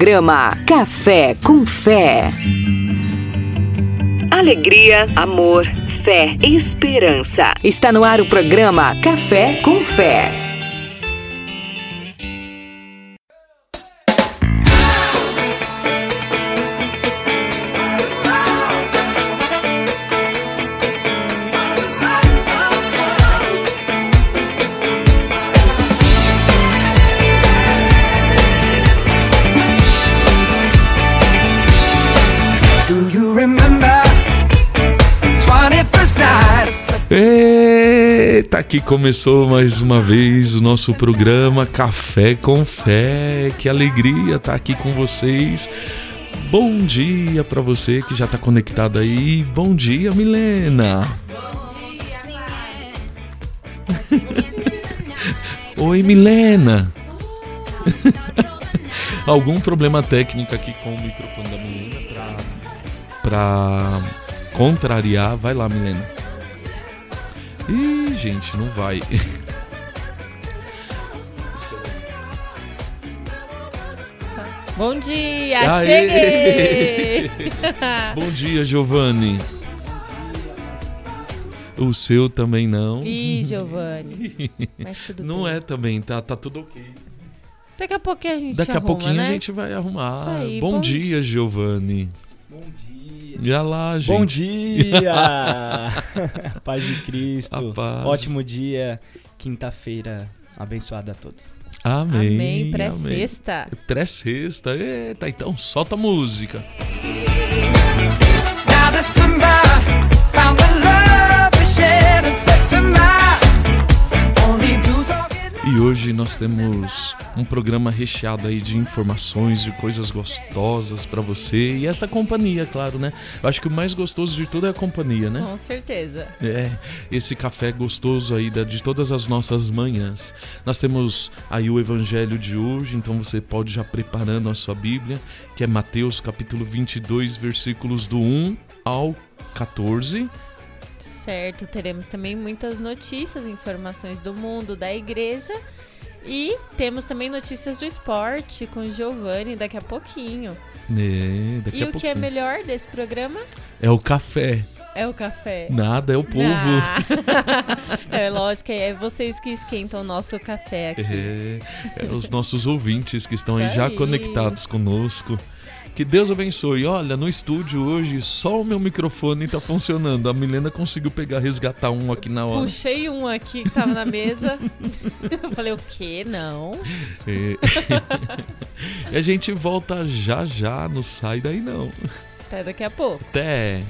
Programa Café com Fé. Alegria, amor, fé esperança. Está no ar o programa Café com Fé. Aqui começou mais uma vez o nosso programa Café com Fé. Que alegria estar aqui com vocês. Bom dia para você que já está conectado aí. Bom dia, Milena. Oi, Milena. Algum problema técnico aqui com o microfone da Milena para contrariar? Vai lá, Milena. Ih, gente, não vai. Bom dia, Aê! cheguei! Bom dia, Giovanni. O seu também não. Ih, Giovanni. Mas tudo Não bem. é também, tá, tá tudo ok. Daqui a pouquinho a gente Daqui arruma, a pouquinho né? a gente vai arrumar. aí, bom, bom dia, dia. Giovanni. Bom dia. E lá, gente. Bom dia! paz de Cristo. A paz. Ótimo dia. Quinta-feira abençoada a todos. Amém. Amém, pré-sexta. Pré-sexta. Eita, então solta a música. Now December found the love E hoje nós temos um programa recheado aí de informações, de coisas gostosas pra você e essa companhia, claro, né? Eu acho que o mais gostoso de tudo é a companhia, né? Com certeza. É, esse café gostoso aí de todas as nossas manhãs. Nós temos aí o evangelho de hoje, então você pode já preparando a sua Bíblia, que é Mateus capítulo 22, versículos do 1 ao 14. Certo, teremos também muitas notícias, informações do mundo, da igreja. E temos também notícias do esporte com Giovanni daqui a pouquinho. É, daqui e a o que é pouquinho. melhor desse programa É o café. é o café. Nada, é o povo. Ah. é lógico, é vocês que esquentam o nosso café aqui. É, é os nossos ouvintes que estão aí já conectados conosco. Que Deus abençoe. Olha, no estúdio hoje só o meu microfone tá funcionando. A Milena conseguiu pegar, resgatar um aqui na hora. Puxei um aqui que tava na mesa. Eu falei, o quê? Não. É. e a gente volta já já, não sai daí não. Até daqui a pouco. Até.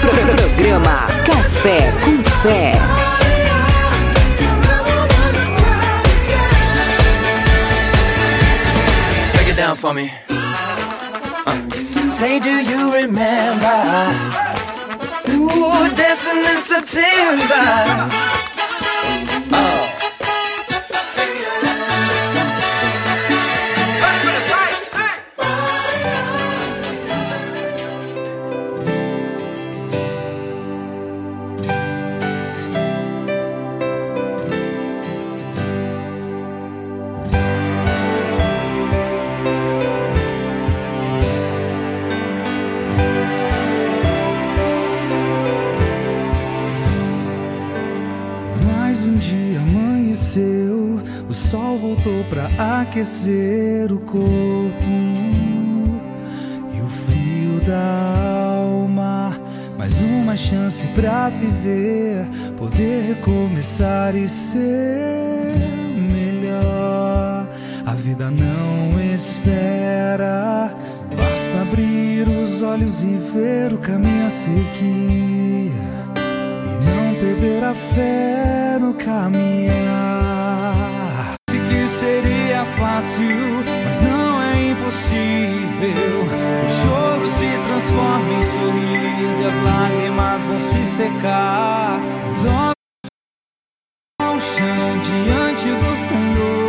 Pro- Programa Café com Fé. Down for me. Uh, Say, do you remember? Ooh, dancing in September. Oh. Aquecer o corpo e o frio da alma. Mais uma chance pra viver, poder recomeçar e ser melhor. A vida não espera, basta abrir os olhos e ver o caminho a seguir e não perder a fé no caminhar. Fácil, mas não é impossível. O choro se transforma em sorriso e as lágrimas vão se secar. Dobra o chão diante do Senhor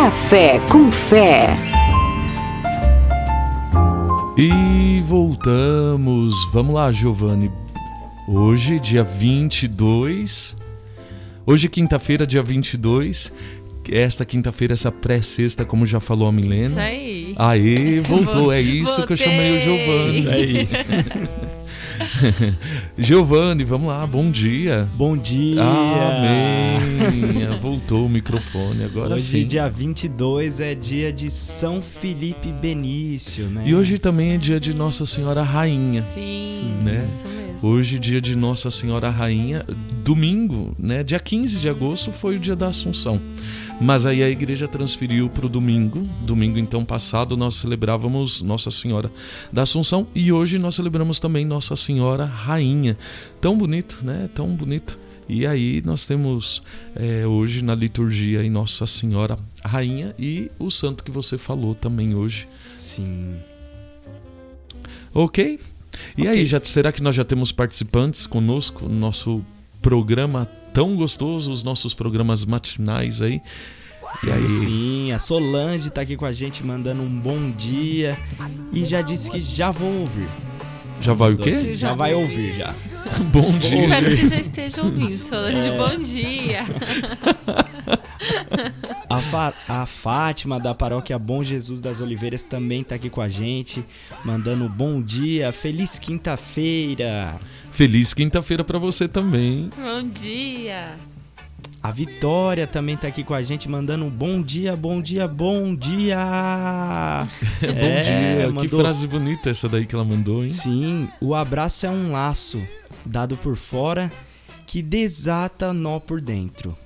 Café com Fé. E voltamos. Vamos lá, Giovanni. Hoje, dia 22. Hoje, quinta-feira, dia 22. Esta quinta-feira, essa pré-sexta, como já falou a Milena. Isso aí. Aê, voltou. É isso que eu chamei o Giovanni. Isso aí. Giovanni, vamos lá, bom dia. Bom dia. Amém. Voltou o microfone, agora Hoje, sim. dia 22, é dia de São Felipe Benício, né? E hoje também é dia de Nossa Senhora Rainha. Sim, né? isso mesmo. Hoje, dia de Nossa Senhora Rainha, domingo, né? Dia 15 de agosto foi o dia da Assunção. Mas aí a igreja transferiu para o domingo. Domingo, então, passado, nós celebrávamos Nossa Senhora da Assunção e hoje nós celebramos também Nossa Senhora Rainha. Tão bonito, né? Tão bonito. E aí nós temos é, hoje na liturgia aí Nossa Senhora Rainha e o santo que você falou também hoje. Sim. Ok? E aí, já, será que nós já temos participantes conosco no nosso programa tão gostoso, os nossos programas matinais aí? E aí, Sim, a Solange tá aqui com a gente mandando um bom dia e já disse que já vou ouvir. já vai o quê? Já vai ouvir já. Bom dia. Espero que você já esteja ouvindo, Solange. É. Bom dia. A, Fa- a Fátima da paróquia Bom Jesus das Oliveiras também tá aqui com a gente, mandando um bom dia, feliz quinta-feira. Feliz quinta-feira pra você também. Bom dia. A Vitória também tá aqui com a gente, mandando um bom dia, bom dia, bom dia. Bom dia. Que mandou- frase bonita essa daí que ela mandou, hein? Sim, o abraço é um laço dado por fora que desata nó por dentro.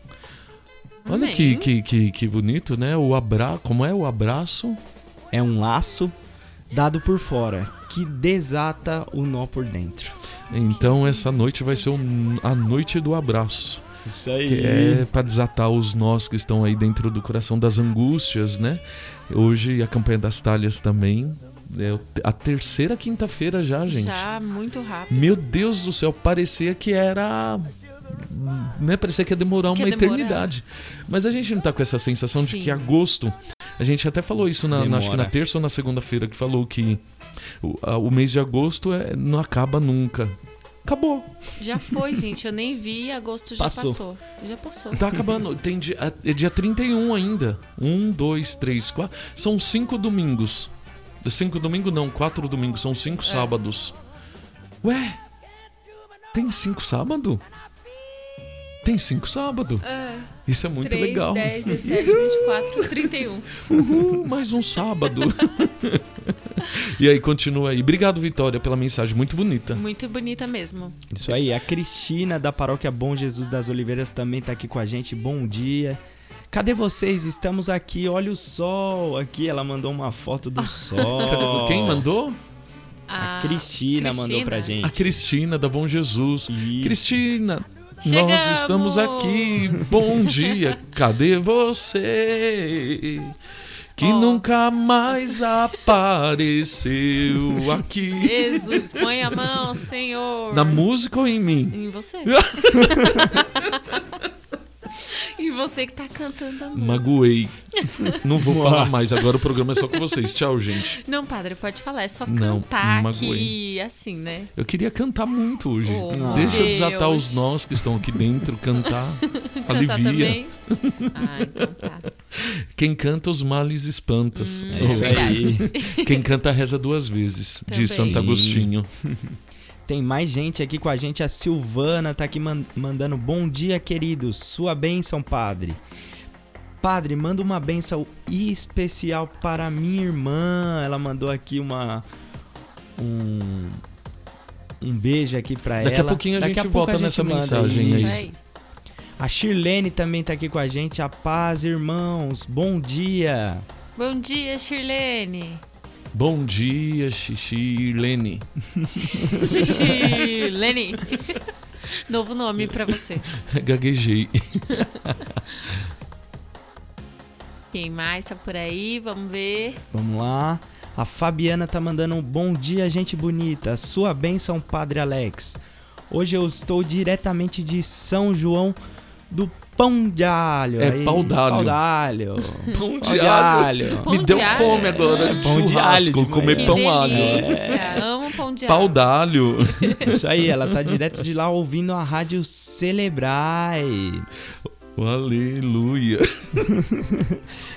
Olha que, que, que, que bonito, né? O abra... Como é o abraço? É um laço dado por fora que desata o nó por dentro. Então essa noite vai ser um- a noite do abraço. Isso aí. que é para desatar os nós que estão aí dentro do coração das angústias, né? Hoje a campanha das talhas também. É a terceira quinta-feira já, gente. Já muito rápido. Meu Deus do céu, parecia que era. Né? Parecia que ia demorar Que uma ia demorar. eternidade. Mas a gente não tá com essa sensação de Sim. que agosto. A gente até falou isso na, na- acho que na Demora. terça ou na segunda-feira, que falou que o, a- o mês de agosto é, não acaba nunca. Acabou. Já foi, gente. Eu nem vi. Agosto já Passou. passou. Já passou. Tá acabando. Tem dia, é dia 31 ainda. Um, dois, três, quatro. São cinco domingos. Cinco domingos não, quatro domingos. São cinco É. sábados. Ué? Tem cinco sábado? Tem cinco sábado? É. Isso é muito 3, legal. 10, 17, 24, 31. Uhul, mais um sábado. e aí, continua aí. Obrigado, Vitória, pela mensagem muito bonita. Muito bonita mesmo. Isso aí. A Cristina da paróquia Bom Jesus das Oliveiras também tá aqui com a gente. Bom dia. Cadê vocês? Estamos aqui. Olha o sol. Aqui ela mandou uma foto do sol. Cadê- Quem mandou? A, A Cristina, mandou pra gente. A Cristina, da Bom Jesus. Isso. Cristina, nós Chegamos! estamos aqui. Bom dia, cadê você? Que Ó. nunca mais apareceu aqui. Jesus, põe a mão, Senhor. Na música ou em mim? Em você. você que tá cantando a música. Magoei. Não vou falar mais, agora o programa é só com vocês. Tchau, gente. Não, padre, pode falar. É só Não, cantar magoei. aqui, assim, né? Eu queria cantar muito hoje. Oh, Deixa eu Deus. desatar os nós que estão aqui dentro, cantar. Cantar alivia. também. Ah, então tá. Quem canta os males espantas. Hum, É isso aí. Quem canta reza duas vezes, Também. de Santo Sim. Agostinho. Tem mais gente aqui com a gente. A Silvana tá aqui man- mandando bom dia, queridos. Sua bênção, padre. Padre, manda uma bênção especial para minha irmã. Ela mandou aqui uma. Um. Um beijo aqui pra ela. Daqui a pouquinho a Daqui gente pouco volta a gente nessa mensagem. Isso aí. A Shirlene também tá aqui com a gente. A paz, irmãos. Bom dia. Bom dia, Shirlene. Bom dia, Xixi Lene. Shirlene. Novo nome pra você. Gaguejei. Quem mais tá por aí? Vamos ver. Vamos lá. A Fabiana tá mandando um bom dia, gente bonita. Sua bênção, Padre Alex. Hoje eu estou diretamente de São João do pão de alho. É, Aí, pau d'alho. Pau d'alho. Pão Pão de alho. Pão Me de deu alho. fome agora de Pão de alho de comer. Que pão alho. Amo pão de Pau alho. d'alho. Isso aí, ela tá direto de lá ouvindo a rádio Celebrai. Aleluia.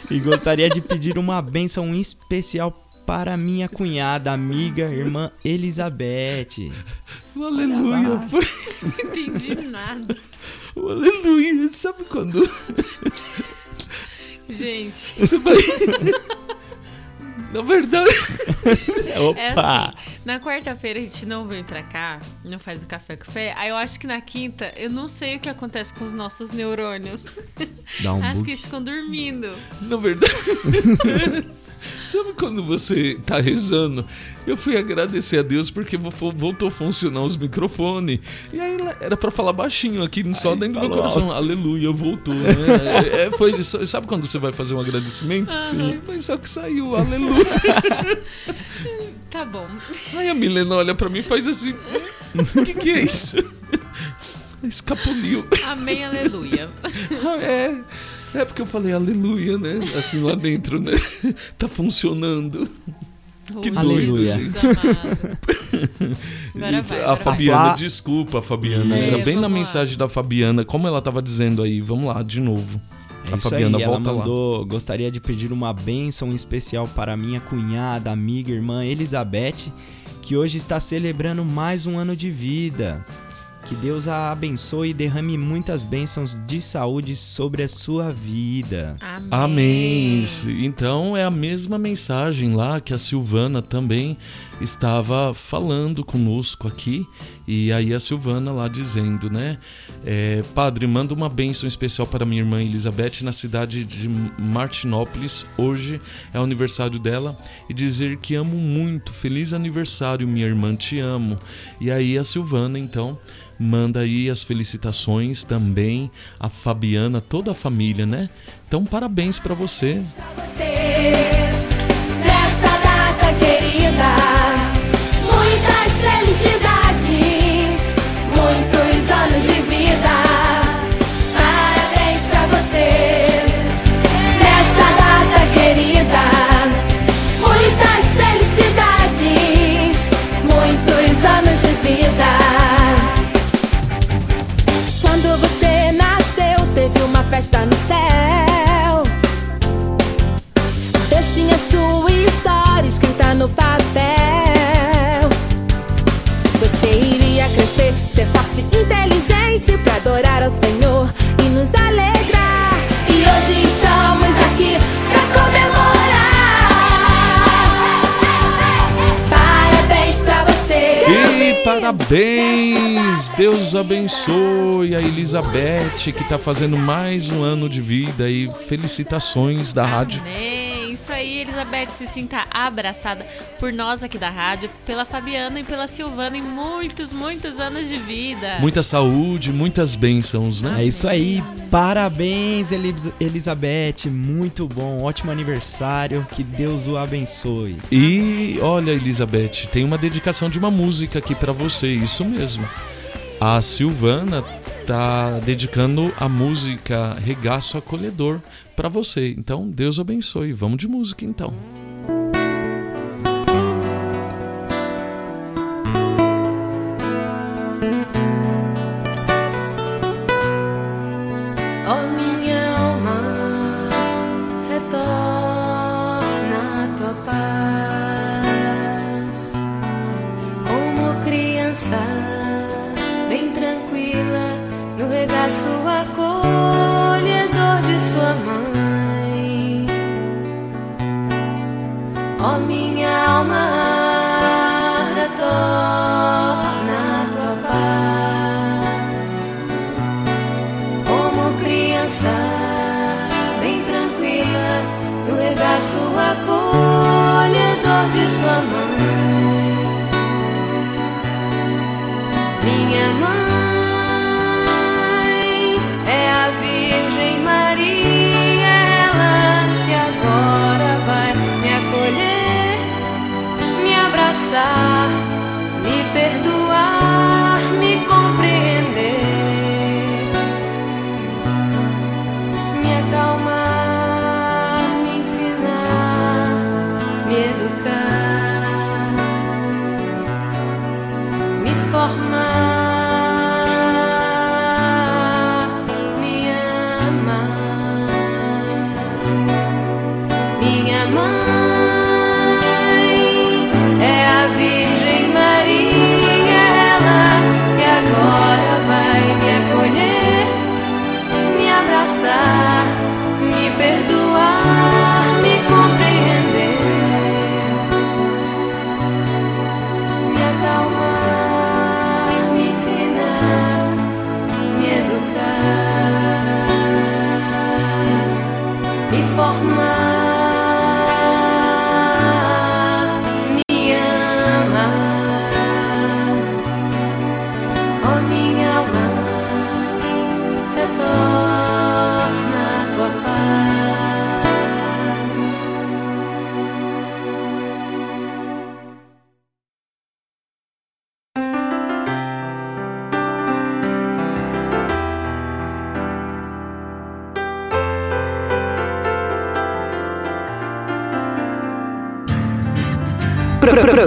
E gostaria de pedir uma bênção especial para minha cunhada, amiga, irmã Elizabeth. O aleluia. Não entendi nada. O aleluia. Sabe quando Gente, você vai... Na verdade... é assim. Na quarta-feira a gente não vem pra cá, não faz o café com fé. Aí eu acho que na quinta, eu não sei o que acontece com os nossos neurônios. Dá um acho bug. que eles ficam dormindo. Na verdade... Sabe quando você tá rezando? Eu fui agradecer a Deus porque vo- voltou a funcionar os microfones. E aí era pra falar baixinho aqui, só dentro do meu coração. Aleluia, voltou, né? É, é, foi, sabe quando você vai fazer um agradecimento? Sim. Mas só que saiu, aleluia. Tá bom. Aí a Milena olha pra mim e faz assim: O que, que é isso? Escapuliu. Amém, aleluia. Ah, é. É porque eu falei aleluia, né? Assim lá dentro, né? Tá funcionando. Que doido, Jesus amado. Agora vai. a Agora vai. Fabiana, Flá- desculpa, Fabiana. É, Era bem na lá. mensagem da Fabiana, como ela tava dizendo aí. Vamos lá, de novo. É a Fabiana aí, ela volta lá. mandou, gostaria de pedir uma bênção especial para minha cunhada, amiga, irmã Elizabeth, que hoje está celebrando mais um ano de vida. Que Deus a abençoe e derrame muitas bênçãos de saúde sobre a sua vida. Amém. Amém. Então é a mesma mensagem lá que a Silvana também estava falando conosco aqui. E aí a Silvana lá dizendo, né? é, Padre, manda uma bênção especial para minha irmã Elizabeth na cidade de Martinópolis. Hoje é o aniversário dela. E dizer que amo muito. Feliz aniversário, minha irmã, te amo. E aí a Silvana, então. Manda aí as felicitações também a Fabiana, toda a família, né? Então, parabéns pra você. você nessa data querida. Muitas parabéns! Deus abençoe a Elizabeth, que tá fazendo mais um ano de vida e felicitações da rádio. Amém. Elizabeth, se sinta abraçada por nós aqui da rádio, pela Fabiana e pela Silvana em muitos, muitos anos de vida. Muita saúde, muitas bênçãos, né? É isso aí, parabéns Elizabeth, muito bom, ótimo aniversário, que Deus o abençoe. E olha, Elizabeth, tem uma dedicação de uma música aqui pra você, isso mesmo. A Silvana tá dedicando a música Regaço Acolhedor pra você. Então, Deus abençoe. Vamos de música então.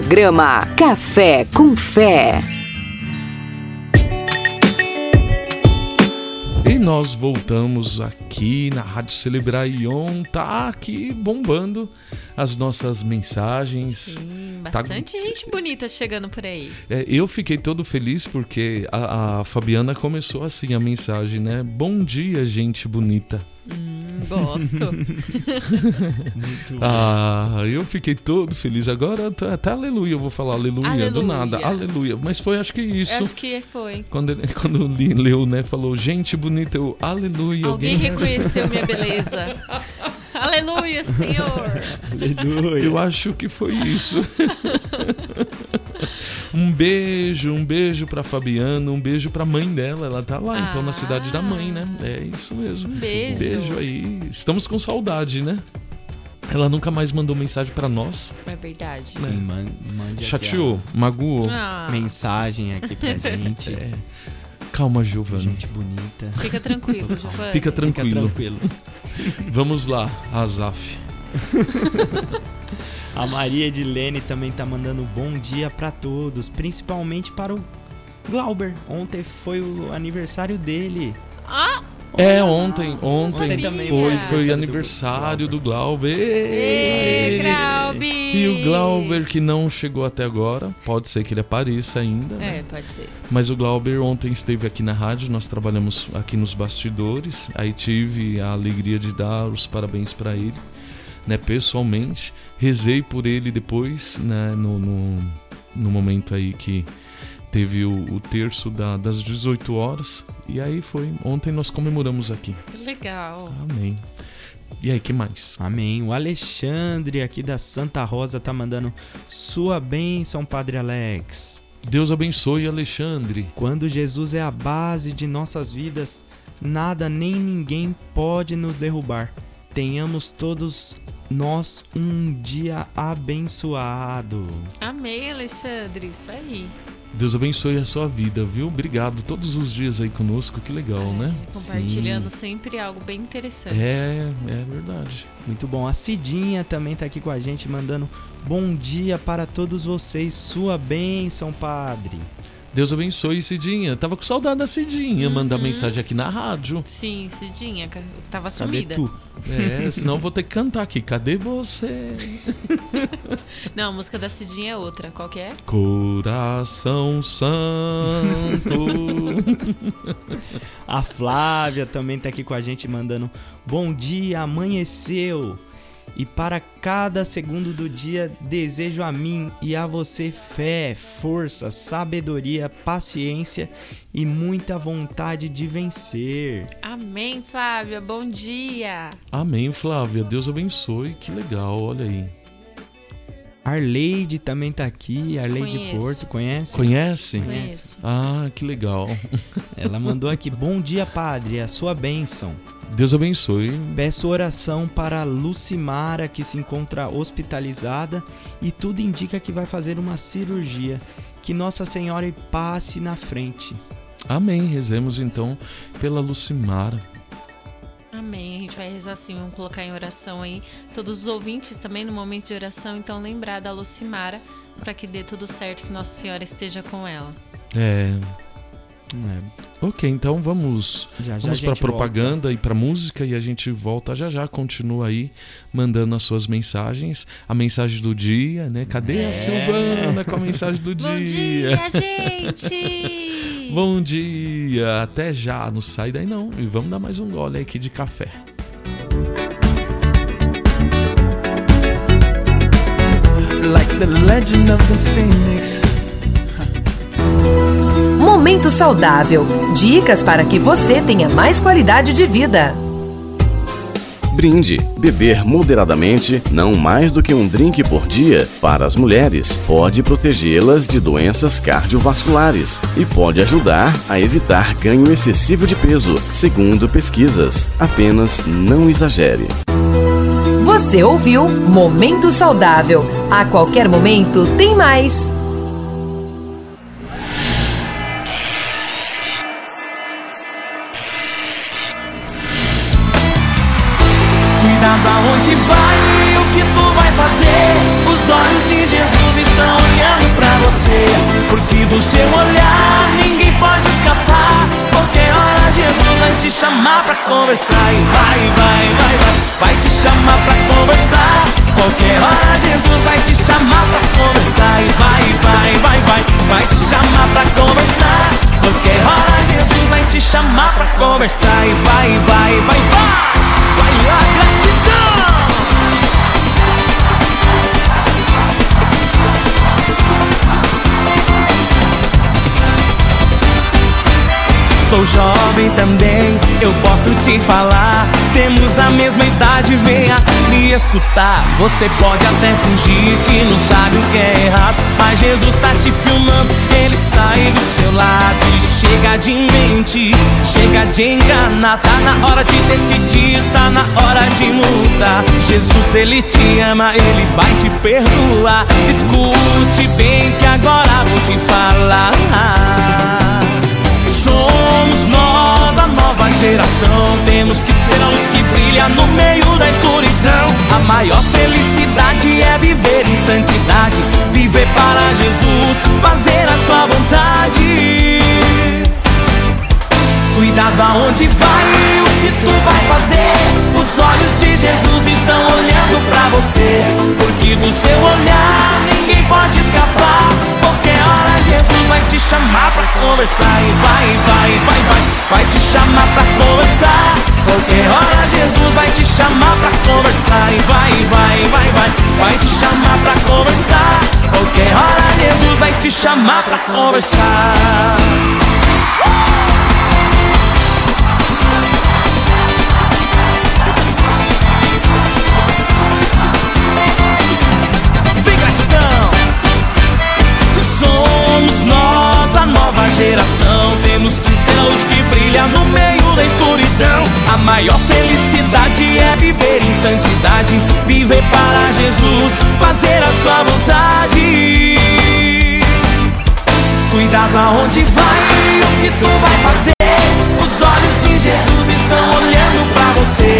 Programa Café com Fé. E nós voltamos aqui na Rádio Celebrar Ion, tá aqui bombando as nossas mensagens. Sim, Tá- bastante gente bonita chegando por aí. É, eu fiquei todo feliz porque a, a Fabiana começou assim a mensagem, né? Bom dia, gente bonita. Gosto. Ah, eu fiquei todo feliz. Agora até, até aleluia, eu vou falar aleluia, do Aleluia. nada, aleluia. Mas foi acho que isso. Eu acho que foi. Quando, ele, quando li- leu, né, falou, gente bonita, eu, aleluia. Alguém reconheceu minha beleza. Aleluia, Senhor. Aleluia. Eu acho que foi isso. um beijo, um beijo pra Fabiana, um beijo pra mãe dela. Ela tá lá, então, na cidade da mãe, né? É isso mesmo. Um beijo. Beijo aí. Estamos com saudade, né? Ela nunca mais mandou mensagem pra nós. É verdade. Sim, man, mande aqui Chateou, magoou. Ah, mensagem aqui pra gente. É. Calma, Giovana. Gente bonita. fica tranquilo, Giovanni. Fica Fica tranquilo. tranquilo. Vamos lá, Azaf. A Maria Edilene também tá mandando bom dia pra todos, principalmente para o Glauber. Ontem foi o aniversário dele. Ah, É, ontem, ontem, Ontem também foi, foi aniversário aniversário do Glauber. Ê, Glauber! E o Glauber que não chegou até agora, pode ser que ele apareça ainda, né? É, pode ser. Mas o Glauber ontem esteve aqui na rádio, nós trabalhamos aqui nos bastidores, aí tive a alegria de dar os parabéns para ele, né, pessoalmente. Rezei por ele depois, né, no, no, no momento aí que teve o, o terço da- das 18 horas, e aí foi. Ontem nós comemoramos aqui. Legal. Amém. E aí, que mais? Amém. O Alexandre aqui da Santa Rosa tá mandando sua bênção, Padre Alex. Deus abençoe, Alexandre. Quando Jesus é a base de nossas vidas, nada nem ninguém pode nos derrubar. Tenhamos todos nós um dia abençoado. Amei, Alexandre. Isso aí. Deus abençoe a sua vida, viu? Obrigado todos os dias aí conosco, que legal, né? Compartilhando sempre algo bem interessante. É, é verdade. Muito bom. A Cidinha também tá aqui com a gente, mandando bom dia para todos vocês. Sua bênção, Padre. Deus abençoe, Cidinha. Tava com saudade da Cidinha, mandar Uhum. mensagem aqui na rádio. Sim, Cidinha, tava Cadê sumida. tu? É, senão eu vou ter que cantar aqui. Cadê você? Não, a música da Cidinha é outra. Qual que é? Coração Santo. A Flávia também tá aqui com a gente mandando bom dia, amanheceu. E para cada segundo do dia desejo a mim e a você fé, força, sabedoria, paciência e muita vontade de vencer. Amém, Flávia. Bom dia. Amém, Flávia. Deus abençoe. Que legal, olha aí. Arleide também tá aqui, Arleide Conheço. Porto, conhece? Conhece? Conheço. Ah, que legal. Ela mandou aqui, bom dia padre, a sua bênção. Deus abençoe. Peço oração para Lucimara, que se encontra hospitalizada e tudo indica que vai fazer uma cirurgia. Que Nossa Senhora passe na frente. Amém. Rezemos então pela Lucimara. Amém. A gente vai rezar assim, vamos colocar em oração aí. Todos os ouvintes também no momento de oração, então lembrar da Lucimara para que dê tudo certo, que Nossa Senhora esteja com ela. É. É, Ok, então vamos, Já, já vamos para propaganda e para música e a gente volta já já. Continua aí mandando as suas mensagens, a mensagem do dia, né? Cadê a Silvana com a mensagem do Bom dia? dia, gente! Bom dia, até já, não sai daí não. E vamos dar mais um gole aqui de café. Like the legend of the phoenix. Momento saudável. Dicas para que você tenha mais qualidade de vida. Brinde. Beber moderadamente, não mais do que um drink por dia, para as mulheres, pode protegê-las de doenças cardiovasculares e pode ajudar a evitar ganho excessivo de peso, segundo pesquisas. Apenas não exagere. Você ouviu Momento Saudável. A qualquer momento tem mais. Sou jovem também, eu posso te falar. Temos a mesma idade, venha me escutar. Você pode até fingir que não sabe o que é errado. Mas Jesus tá te filmando, ele está aí do seu lado. E chega de mente, chega de enganar. Tá na hora de decidir, tá na hora de mudar. Jesus, ele te ama, ele vai te perdoar. Escute bem que agora vou te falar. Geração. Temos que ser a luz que brilha no meio da escuridão. A maior felicidade é viver em santidade. Viver para Jesus, fazer a sua vontade. Cuidado aonde vai e o que tu vai fazer. Os olhos de Jesus estão olhando pra você. Porque do seu olhar ninguém pode escapar. Qualquer hora Jesus vai te chamar pra conversar. E vai, vai, vai, vai. Vai te chamar pra conversar. Qualquer hora Jesus vai te chamar pra conversar. E vai, vai, vai, vai. Vai te chamar pra conversar. Qualquer hora Jesus vai te chamar pra conversar. Nova geração. Temos a luz que brilha no meio da escuridão. A maior felicidade é viver em santidade. Viver para Jesus, fazer a sua vontade. Cuidado aonde vai e o que tu vai fazer. Os olhos de Jesus estão olhando pra você.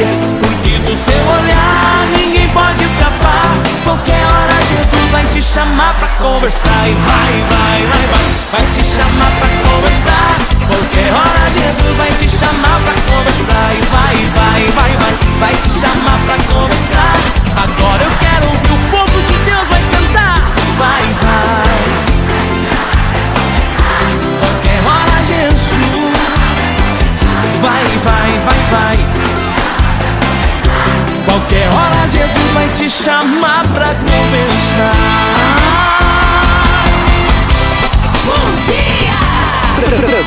Vai te chamar pra conversar. E vai, vai, vai, vai. Vai te chamar pra conversar. Qualquer hora Jesus vai te chamar pra conversar. E vai, vai, vai, vai. Vai te chamar pra conversar. Agora eu quero ouvir o povo de Deus vai cantar. Vai, vai. Qualquer hora Jesus Vai, vai, vai, vai Qualquer hora Jesus vai te chamar pra conversar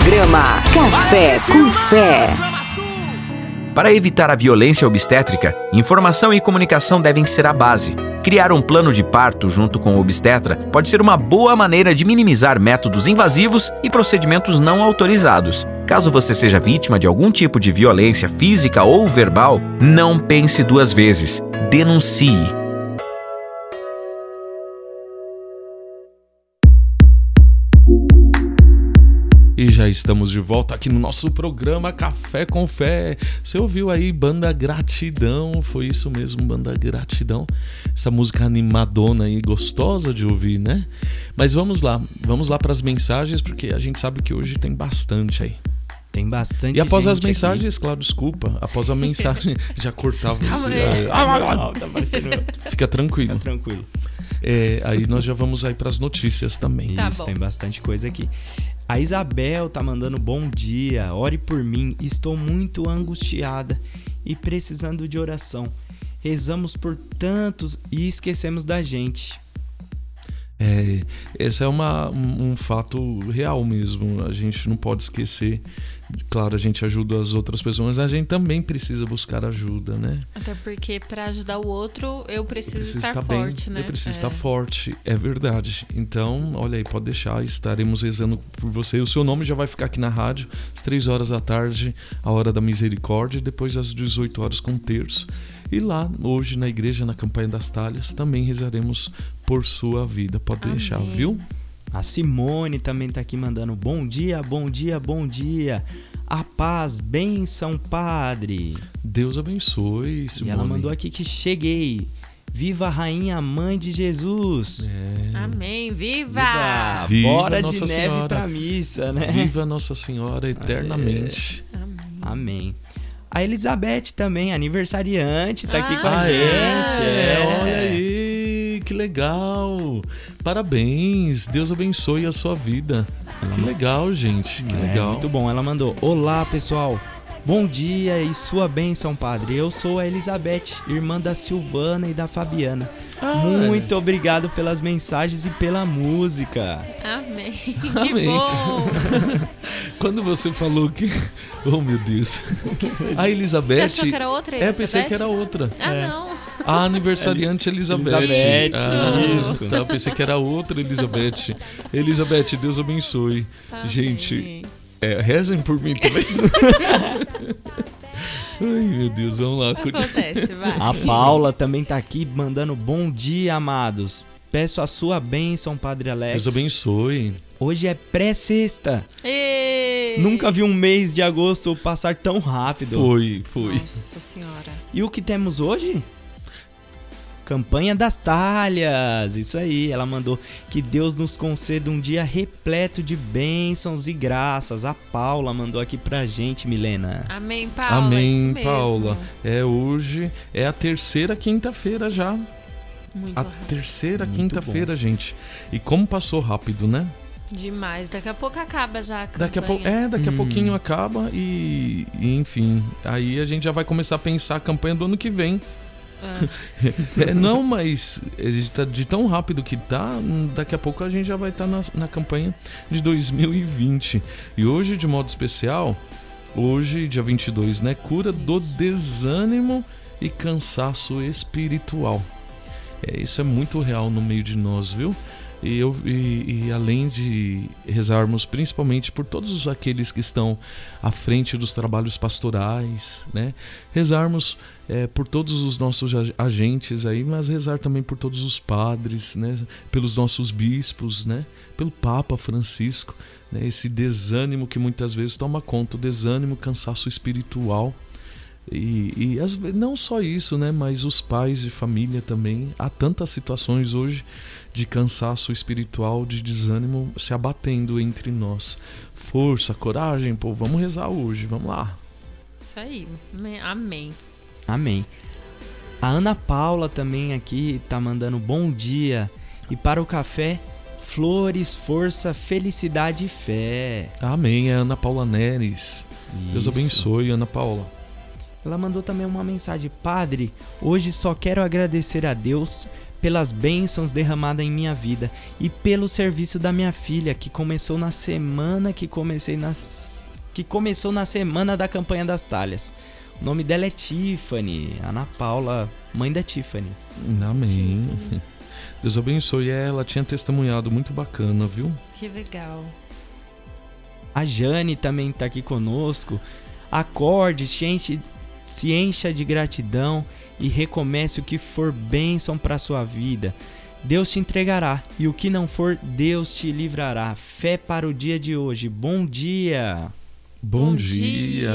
Programa Café com Fé. Para evitar a violência obstétrica, informação e comunicação devem ser a base. Criar um plano de parto junto com o obstetra pode ser uma boa maneira de minimizar métodos invasivos e procedimentos não autorizados. Caso você seja vítima de algum tipo de violência física ou verbal, não pense duas vezes. Denuncie. Já estamos de volta aqui no nosso programa Café com Fé. Você ouviu aí Banda Gratidão? Foi isso mesmo, Banda Gratidão. Essa música animadona e gostosa de ouvir, né? Mas vamos lá, vamos lá para as mensagens, porque a gente sabe que hoje tem bastante aí. Tem bastante E após as gente aqui. mensagens, claro, desculpa. Após a mensagem, já cortava você. Ah, Não, tá parecendo... Fica tranquilo. Tá tranquilo. É, aí nós já vamos aí para as notícias também. Tá Isso, bom. tem bastante coisa aqui. A Isabel tá mandando bom dia. Ore por mim. Estou muito angustiada e precisando de oração. Rezamos por tantos e esquecemos da gente. É, esse é uma, um, um fato real mesmo. A gente não pode esquecer. Claro, a gente ajuda as outras pessoas, mas a gente também precisa buscar ajuda, né? Até porque pra ajudar o outro, eu preciso, preciso estar, estar forte, bem, né? eu preciso É. estar forte, é verdade. Então, olha aí, pode deixar, estaremos rezando por você. O seu nome já vai ficar aqui na rádio, às 3 horas da tarde, a hora da misericórdia, e depois às 18 horas com o terço. E lá, hoje, na igreja, na campanha das talhas, também rezaremos por sua vida. Pode deixar, Amém. viu? A Simone também tá aqui mandando bom dia, bom dia, bom dia. A paz, bênção, padre. Deus abençoe, E Simone. ela mandou aqui que cheguei. Viva a rainha mãe de Jesus. É. Amém. Viva! Viva! Viva Bora de Nossa neve Senhora. pra missa, né? Viva Nossa Senhora eternamente. Amém. A Elizabeth também, aniversariante, tá aqui com a Ah, gente. é? é. Olha aí, que legal. Parabéns, Deus abençoe a sua vida. Que legal, gente, que É, legal. muito bom. Ela mandou: Olá, pessoal. Bom dia e sua bênção, padre. Eu sou a Elizabeth, irmã da Silvana e da Fabiana. Ah, Muito obrigado pelas mensagens e pela música. Amém. Que Amém. bom! Quando você falou que. Oh, meu Deus. A Elizabeth. Você achou que era outra É, pensei Elizabeth? que era outra. Ah, É. não. A aniversariante Elizabeth. Elizabeth, ah, isso. Tá, pensei que era outra Elizabeth. Elizabeth, Deus abençoe. Amém. Gente, é, rezem por mim também. Ai, meu Deus, vamos lá. Acontece, vai. A Paula também tá aqui mandando bom dia, amados. Peço a sua bênção, Padre Alex. Deus abençoe. Hoje é pré-sexta. Nunca vi um mês de agosto passar tão rápido. Foi, foi. Nossa senhora. E o que temos hoje? Campanha das talhas. Isso aí, ela mandou que Deus nos conceda um dia repleto de bênçãos e graças. A Paula mandou aqui pra gente, Milena. Amém, Paula. isso Amém, mesmo. Paula. É hoje, é a terceira quinta-feira já. Muito A rápido. terceira quinta-feira, gente. E como passou rápido, né? Demais. Daqui a pouco acaba já a Daqui a pouco, campanha. é, daqui a Hum. pouquinho acaba e, e, enfim, aí a gente já vai começar a pensar a campanha do ano que vem. É, não, mas a gente tá de tão rápido que tá, daqui a pouco a gente já vai estar na, na campanha de 2020. E hoje, de modo especial, hoje, dia 22, né, cura do desânimo e cansaço espiritual. É, isso é muito real no meio de nós, viu? E, eu, e, e além de rezarmos principalmente por todos aqueles que estão à frente dos trabalhos pastorais, né? Rezarmos é, por todos os nossos ag- agentes aí, mas rezar também por todos os padres, né? Pelos nossos bispos, né? Pelo Papa Francisco, né? Esse desânimo que muitas vezes toma conta, o desânimo, cansaço espiritual. E, e as não só isso, né? Mas os pais de família também. Há tantas situações hoje de cansaço espiritual, de desânimo se abatendo entre nós. Força, coragem, pô, vamos rezar hoje, vamos lá. Isso aí. Amém. Amém. Amém. A Ana Paula também aqui tá mandando bom dia. E para o café, flores, força, felicidade e fé. Amém, é Ana Paula Neres. Deus Isso. abençoe, Ana Paula. Ela mandou também uma mensagem: Padre, hoje só quero agradecer a Deus pelas bênçãos derramadas em minha vida e pelo serviço da minha filha que começou na semana que comecei nas que começou na semana da campanha das talhas. O nome dela é Tiffany, Ana Paula, mãe da Tiffany. Amém. Deus abençoe ela, tinha testemunhado muito bacana, viu? Que legal. A Jane também tá aqui conosco. Acorde, se enche, se encha de gratidão e recomece o que for bênção para sua vida. Deus te entregará, e o que não for, Deus te livrará. Fé para o dia de hoje. Bom dia! Bom, dia.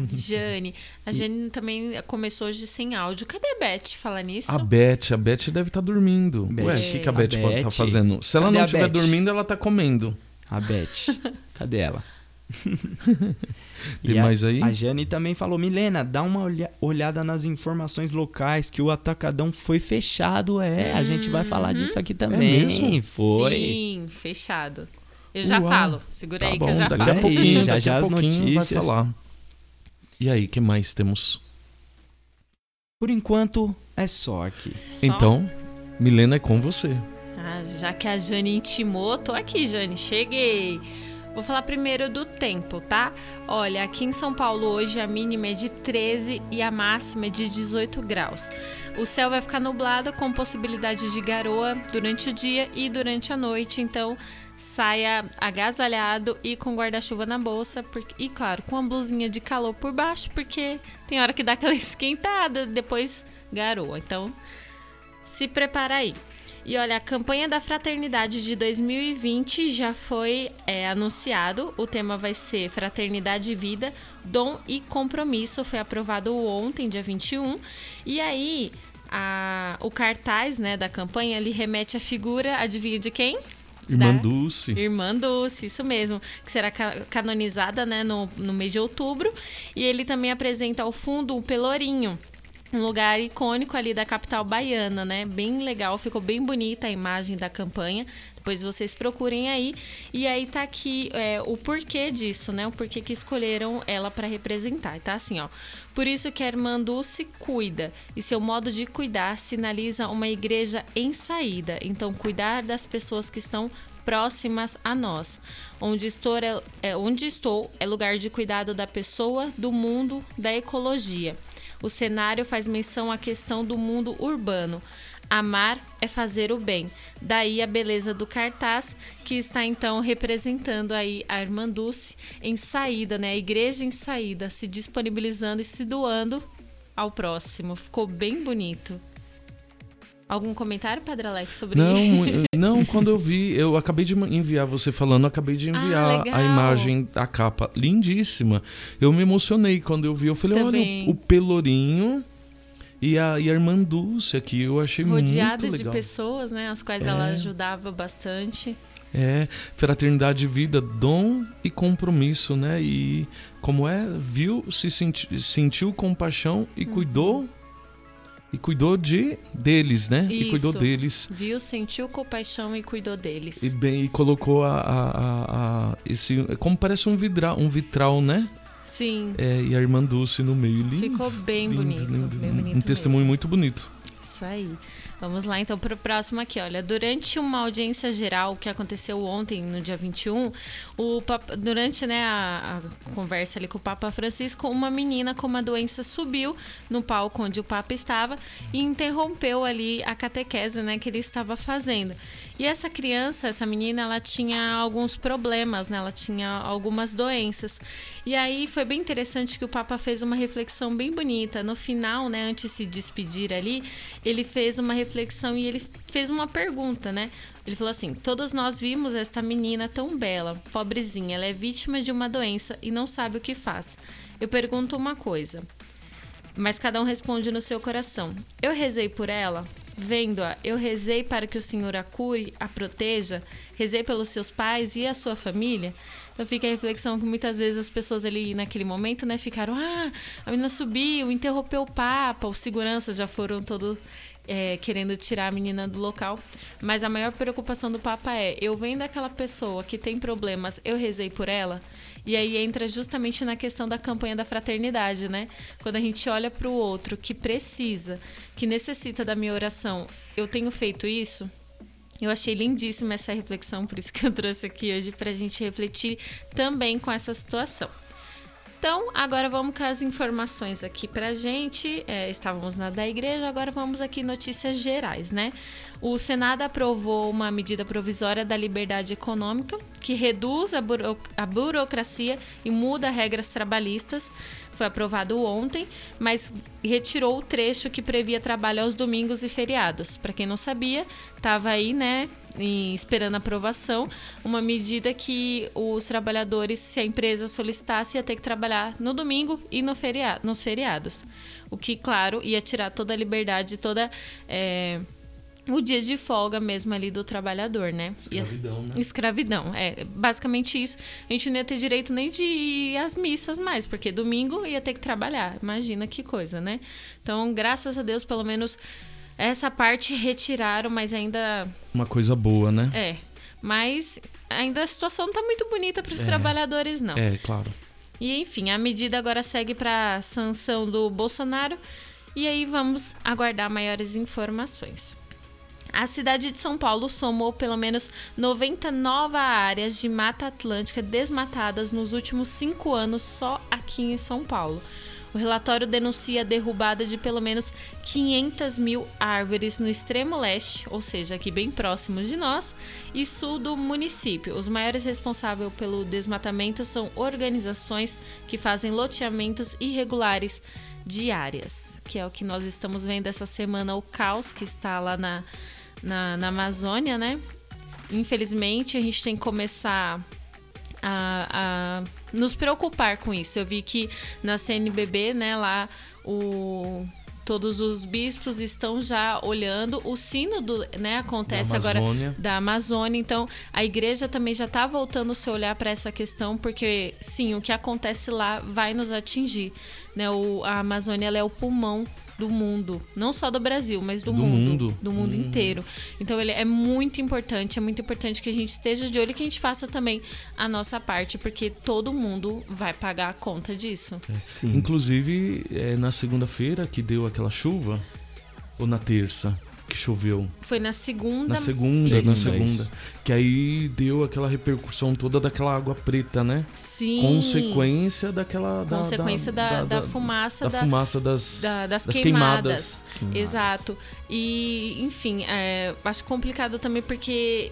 Jane. A Jane também começou hoje sem áudio. Cadê a Beth falar nisso? A Beth, a Beth deve estar dormindo. Beth. Ué, o que, que a Beth, A pode estar Beth. fazendo? Se ela Cadê não a estiver dormindo, ela tá comendo. A Beth. Cadê ela? Tem E a- mais aí? A Jane também falou: Milena, dá uma olha- olhada nas informações locais que o Atacadão foi fechado. É, a gente vai falar disso aqui também. mesmo? Foi. Sim, fechado. Eu já Uau. falo. Segura Tá aí bom, que eu já daqui falo. a pouquinho, Aí, já daqui já a as notícias. falar. E aí, que mais temos? Por enquanto, é só aqui. Só? Então, Milena é com você. Ah, já que a Jane intimou, tô aqui, Jane. Cheguei. Vou falar primeiro do tempo, tá? Olha, aqui em São Paulo hoje a mínima é de 13 e a máxima é de 18 graus. O céu vai ficar nublado com possibilidade de garoa durante o dia e durante a noite, então saia agasalhado e com guarda-chuva na bolsa porque- e claro, com uma blusinha de calor por baixo, porque tem hora que dá aquela esquentada, depois garoa. Então, se prepara aí. E olha, a campanha da fraternidade de 2020 já foi é, anunciado. O tema vai ser Fraternidade e Vida, Dom e Compromisso. Foi aprovado ontem, dia 21. E aí, a- o cartaz né, da campanha ele remete à figura, adivinha de quem? Irmã Da- Dulce. Irmã Dulce, isso mesmo. Que será ca- canonizada né, no, no mês de outubro. E ele também apresenta ao fundo o Pelourinho. Um lugar icônico ali da capital baiana, né? Bem legal, ficou bem bonita a imagem da campanha. Depois vocês procurem aí. E aí tá aqui é, o porquê disso, né? O porquê que escolheram ela para representar. Tá assim, ó. Por isso que a irmã Dulce cuida. E seu modo de cuidar sinaliza uma igreja em saída. Então, cuidar das pessoas que estão próximas a nós. Onde estou é, é- onde estou é lugar de cuidado da pessoa, do mundo, da ecologia. O cenário faz menção à questão do mundo urbano. Amar é fazer o bem. Daí a beleza do cartaz, que está então representando aí a Irmã Dulce em saída, né? A igreja em saída, se disponibilizando e se doando ao próximo. Ficou bem bonito. Algum comentário, Padre Alex, sobre Não, mu- não, quando eu vi, eu acabei de enviar você falando, acabei de enviar Ah, a imagem da capa, lindíssima. Eu me emocionei quando eu vi, eu falei, Também. olha, o, o Pelourinho e a, e a irmã Dulce aqui, eu achei rodeada muito de legal. pessoas, né? As quais É. ela ajudava bastante. É, fraternidade, vida, dom e compromisso, né? E como é, viu, se senti, sentiu compaixão e Uhum. cuidou e cuidou de deles, né? E cuidou Isso. deles. Viu, sentiu compaixão e cuidou deles. E bem, e colocou a, a, a- a- esse, como parece um vitral, um vitral, né? Sim, É, e a irmã Dulce no meio, lindo. ficou bem lindo, bonito. lindo, bem bonito um testemunho mesmo. muito bonito. Isso aí. Vamos lá então para o próximo aqui. Olha, durante uma audiência geral que aconteceu ontem, no dia 21, o Papa- durante né, a, a conversa ali com o Papa Francisco, uma menina com uma doença subiu no palco onde o Papa estava e interrompeu ali a catequese né, que ele estava fazendo. E essa criança, essa menina, ela tinha alguns problemas, né? Ela tinha algumas doenças. E aí foi bem interessante que o Papa fez uma reflexão bem bonita. No final, né, antes de se despedir ali, ele fez uma reflexão e ele fez uma pergunta, né? Ele falou assim: Todos nós vimos esta menina tão bela, pobrezinha, ela é vítima de uma doença e não sabe o que faz. Eu pergunto uma coisa, mas cada um responde no seu coração. Eu rezei por ela? Vendo-a, eu rezei para que o Senhor a cure, a proteja, rezei pelos seus pais e a sua família. Então fica a reflexão que muitas vezes as pessoas ali naquele momento, né, ficaram, ah, a menina subiu, interrompeu o Papa, os seguranças já foram todo é, querendo tirar a menina do local. Mas a maior preocupação do Papa é, eu vendo aquela pessoa que tem problemas, eu rezei por ela. E aí entra justamente na questão da campanha da fraternidade, né? Quando a gente olha para o outro que precisa, que necessita da minha oração, eu tenho feito isso? Eu achei lindíssima essa reflexão, por isso que eu trouxe aqui hoje para a gente refletir também com essa situação. Então, agora vamos com as informações aqui pra gente. É, estávamos na da igreja, agora vamos aqui notícias gerais, né? O Senado aprovou uma medida provisória da liberdade econômica que reduz a, buro a burocracia e muda regras trabalhistas. Foi aprovado ontem, mas retirou o trecho que previa trabalho aos domingos e feriados. Para quem não sabia, estava aí, né, em- esperando aprovação, uma medida que os trabalhadores, se a empresa solicitasse, ia ter que trabalhar no domingo e no feria nos feriados. O que, claro, ia tirar toda a liberdade, toda. é, o dia de folga mesmo ali do trabalhador, né? Escravidão, né? Escravidão, é basicamente isso. A gente não ia ter direito nem de ir às missas mais, porque domingo ia ter que trabalhar. Imagina que coisa, né? Então, graças a Deus, pelo menos essa parte retiraram, mas ainda Uma coisa boa, né? é. Mas ainda a situação não tá muito bonita para os trabalhadores, não. É, claro. E enfim, a medida agora segue para sanção do Bolsonaro e aí vamos aguardar maiores informações. A cidade de São Paulo somou pelo menos 90 novas áreas de Mata Atlântica desmatadas nos últimos cinco anos só aqui em São Paulo. O relatório denuncia a derrubada de pelo menos 500 mil árvores no extremo leste, ou seja, aqui bem próximo de nós, e sul do município. Os maiores responsáveis pelo desmatamento são organizações que fazem loteamentos irregulares de áreas, que é o que nós estamos vendo essa semana, o caos que está lá na, na, na Amazônia, né? Infelizmente, a gente tem que começar a, a nos preocupar com isso. Eu vi que na CNBB, né, lá o todos os bispos estão já olhando o sino do, né, acontece Da agora da Amazônia, então a igreja também já está voltando o seu olhar para essa questão, porque sim, o que acontece lá vai nos atingir, né? O, a Amazônia é o pulmão do mundo, não só do Brasil, mas do, Do mundo, mundo. do mundo Hum. inteiro. Então ele é muito importante, é muito importante que a gente esteja de olho e que a gente faça também a nossa parte, porque todo mundo vai pagar a conta disso. Sim. Inclusive, é na segunda-feira que deu aquela chuva, ou na terça que choveu? Foi na segunda. Na segunda, Isso, na segunda. Que aí deu aquela repercussão toda daquela água preta, né? Sim. Consequência daquela. Da, Consequência da, da, fumaça da, fumaça das, da- das, das queimadas. queimadas. Exato. E, enfim, é, acho complicado também porque.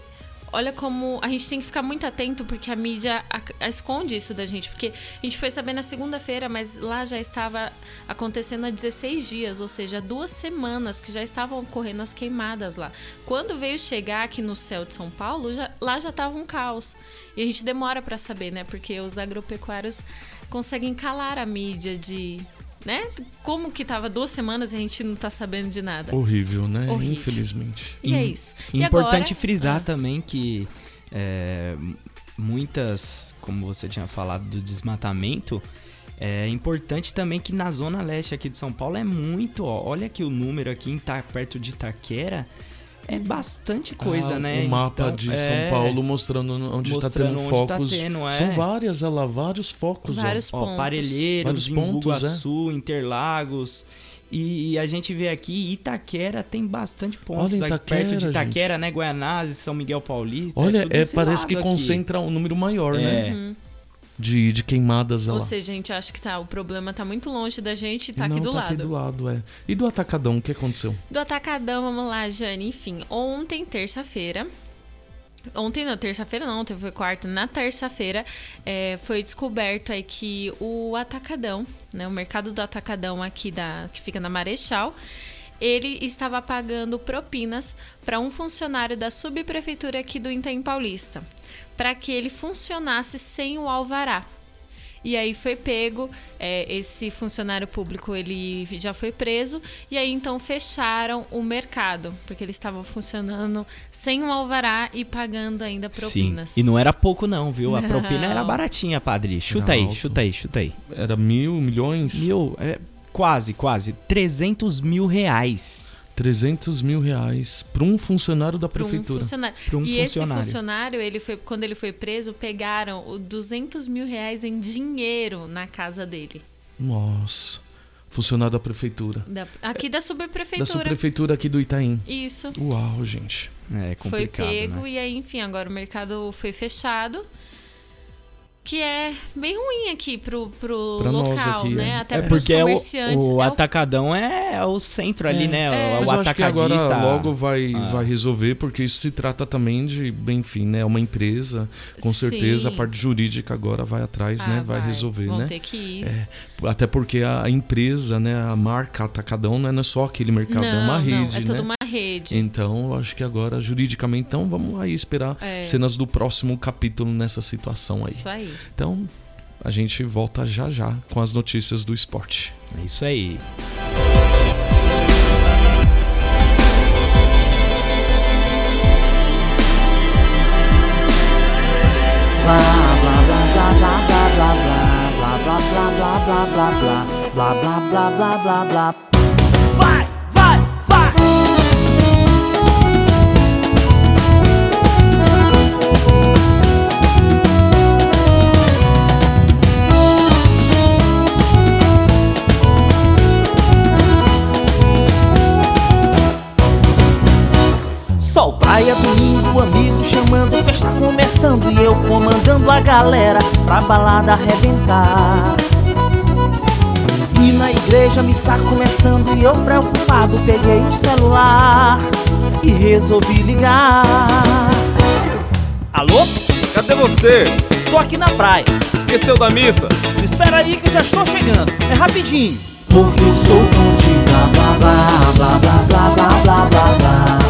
Olha como a gente tem que ficar muito atento porque a mídia a- a- esconde isso da gente. Porque a gente foi saber na segunda-feira, mas lá já estava acontecendo há 16 dias, ou seja, duas semanas que já estavam ocorrendo as queimadas lá. Quando veio chegar aqui no céu de São Paulo, já- lá já estava um caos. E a gente demora para saber, né? Porque os agropecuários conseguem calar a mídia de. Né? Como que tava duas semanas e a gente não tá sabendo de nada. Horrível, né? Horrível. Infelizmente. E é isso. E Importante agora- frisar Ah. também que é, muitas, como você tinha falado do desmatamento, é importante também que na zona leste aqui de São Paulo é muito, ó, olha que o número aqui em tá perto de Itaquera é bastante coisa, Ah, né? O mapa Então, de é, São Paulo mostrando onde está tendo onde tá focos. tendo, é. São várias, olha lá, vários focos. ó. Vários Ó, pontos. Parelheiros, Vários pontos, é. Imbuguaçu, Interlagos. E, e a gente vê aqui, Itaquera tem bastante pontos. Olha, aqui perto de Itaquera, Itaquera, né? Guaianazes, São Miguel Paulista. Olha, tudo é, parece que aqui. concentra um número maior, né? É. Uhum. De, de queimadas Ou lá. seja, a gente acha que tá, o problema tá muito longe da gente e tá Não, aqui do tá lado. aqui do lado, é. E do atacadão, o que aconteceu? Do Atacadão, vamos lá, Jane. Enfim, ontem, terça-feira. Ontem não, terça-feira não, ontem foi quarta. Na terça-feira é, foi descoberto aí que o Atacadão, né, o mercado do Atacadão aqui da que fica na Marechal, ele estava pagando propinas para um funcionário da subprefeitura aqui do Itaim Paulista, para que ele funcionasse sem o alvará. E aí foi pego, é, esse funcionário público ele já foi preso, e aí então fecharam o mercado, porque eles estavam funcionando sem um alvará e pagando ainda propinas. Sim. E não era pouco não, viu? A Não. propina era baratinha, padre. Chuta Era aí, alto. chuta aí, chuta aí. Era mil, milhões? Mil, é, quase, quase. 300 mil reais. 300 mil reais para um funcionário da Pra um prefeitura. funcionário. Pra um e esse funcionário. funcionário, ele foi, quando ele foi preso, pegaram o 200 mil reais em dinheiro na casa dele. Nossa. Funcionário da prefeitura. Da- aqui da Da subprefeitura. subprefeitura aqui do Itaim. Isso. Uau, gente. É foi complicado, pego né? e aí, enfim, agora o mercado foi fechado. Que é bem ruim aqui pro, pro Pra local, aqui, né? é. Até É porque é o, comerciantes. o é atacadão é, é o centro ali, né? É. O, Mas o eu acho que agora atacadista. logo vai, Ah. vai resolver, porque isso se trata também de, bem, enfim, né? Uma empresa, com certeza a Sim. parte jurídica agora vai atrás, Ah, né? Vai, resolver, Vão né? ter que ir. É, até porque a empresa, né? A marca Atacadão não é só aquele mercado, é uma Não, não, rede, é né? toda uma rede. Então, eu acho que agora, juridicamente, então vamos aí esperar É. cenas do próximo capítulo nessa situação aí. Isso aí. Então, a gente volta já já com as notícias do esporte. É isso aí. Vai, praia, domingo, amigo chamando, festa começando e eu comandando a galera pra balada arrebentar. E na igreja missa começando e eu preocupado peguei o celular e resolvi ligar. Alô? Cadê você? Tô aqui na praia. Esqueceu da missa? Espera aí que eu já estou chegando. É rapidinho. Porque eu sou bom de blá blá blá blá blá blá blá blá blá blá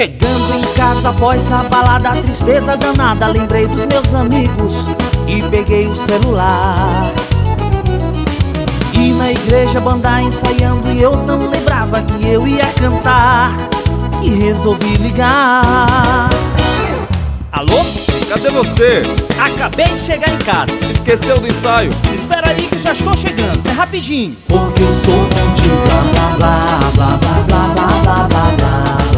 Chegando em casa após a balada, a tristeza danada, lembrei dos meus amigos e peguei o celular. E na igreja banda ensaiando e eu não lembrava que eu ia cantar e resolvi ligar. Alô? Cadê você? Acabei de chegar em casa. Esqueceu do ensaio? Espera aí que já estou chegando. É rapidinho. Porque eu sou bom de blá blá blá blá blá blá blá blá blá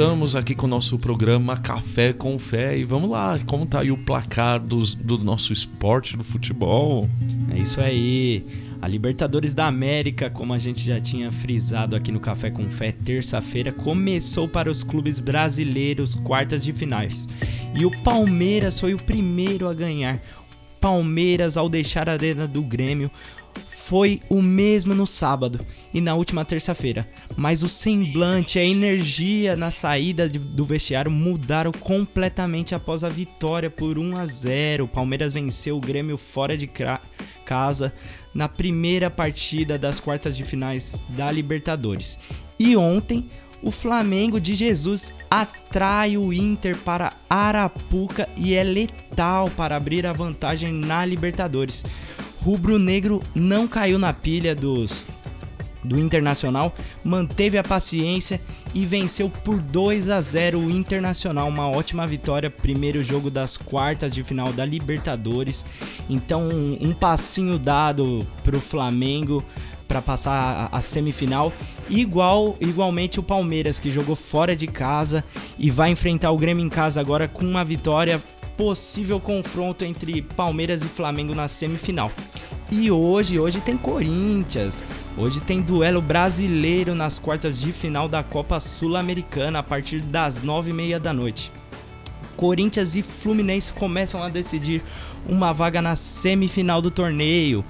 voltamos aqui com o nosso programa Café com Fé. E vamos lá, como tá aí o placar dos, do nosso esporte, do futebol? É isso aí. A Libertadores da América, como a gente já tinha frisado aqui no Café com Fé, terça-feira começou para os clubes brasileiros quartas de finais. E o Palmeiras foi o primeiro a ganhar. Palmeiras, ao deixar a arena do Grêmio, foi o mesmo no sábado e na última terça-feira, mas o semblante, a energia na saída de- do vestiário mudaram completamente após a vitória por 1 a 0. O Palmeiras venceu o Grêmio fora de casa na primeira partida das quartas de finais da Libertadores. E ontem o Flamengo de Jesus atrai o Inter para Arapuca e é letal para abrir a vantagem na Libertadores. Rubro-negro não caiu na pilha dos do Internacional, manteve a paciência e venceu por 2 a 0 o Internacional, uma ótima vitória, primeiro jogo das quartas de final da Libertadores. Então, um, um passinho dado pro Flamengo para passar a, a semifinal, igual igualmente o Palmeiras que jogou fora de casa e vai enfrentar o Grêmio em casa agora com uma vitória possível confronto entre Palmeiras e Flamengo na semifinal. E hoje, hoje tem Corinthians. Hoje tem duelo brasileiro nas quartas de final da Copa Sul-Americana a partir das nove e meia da noite. Corinthians e Fluminense começam a decidir uma vaga na semifinal do torneio.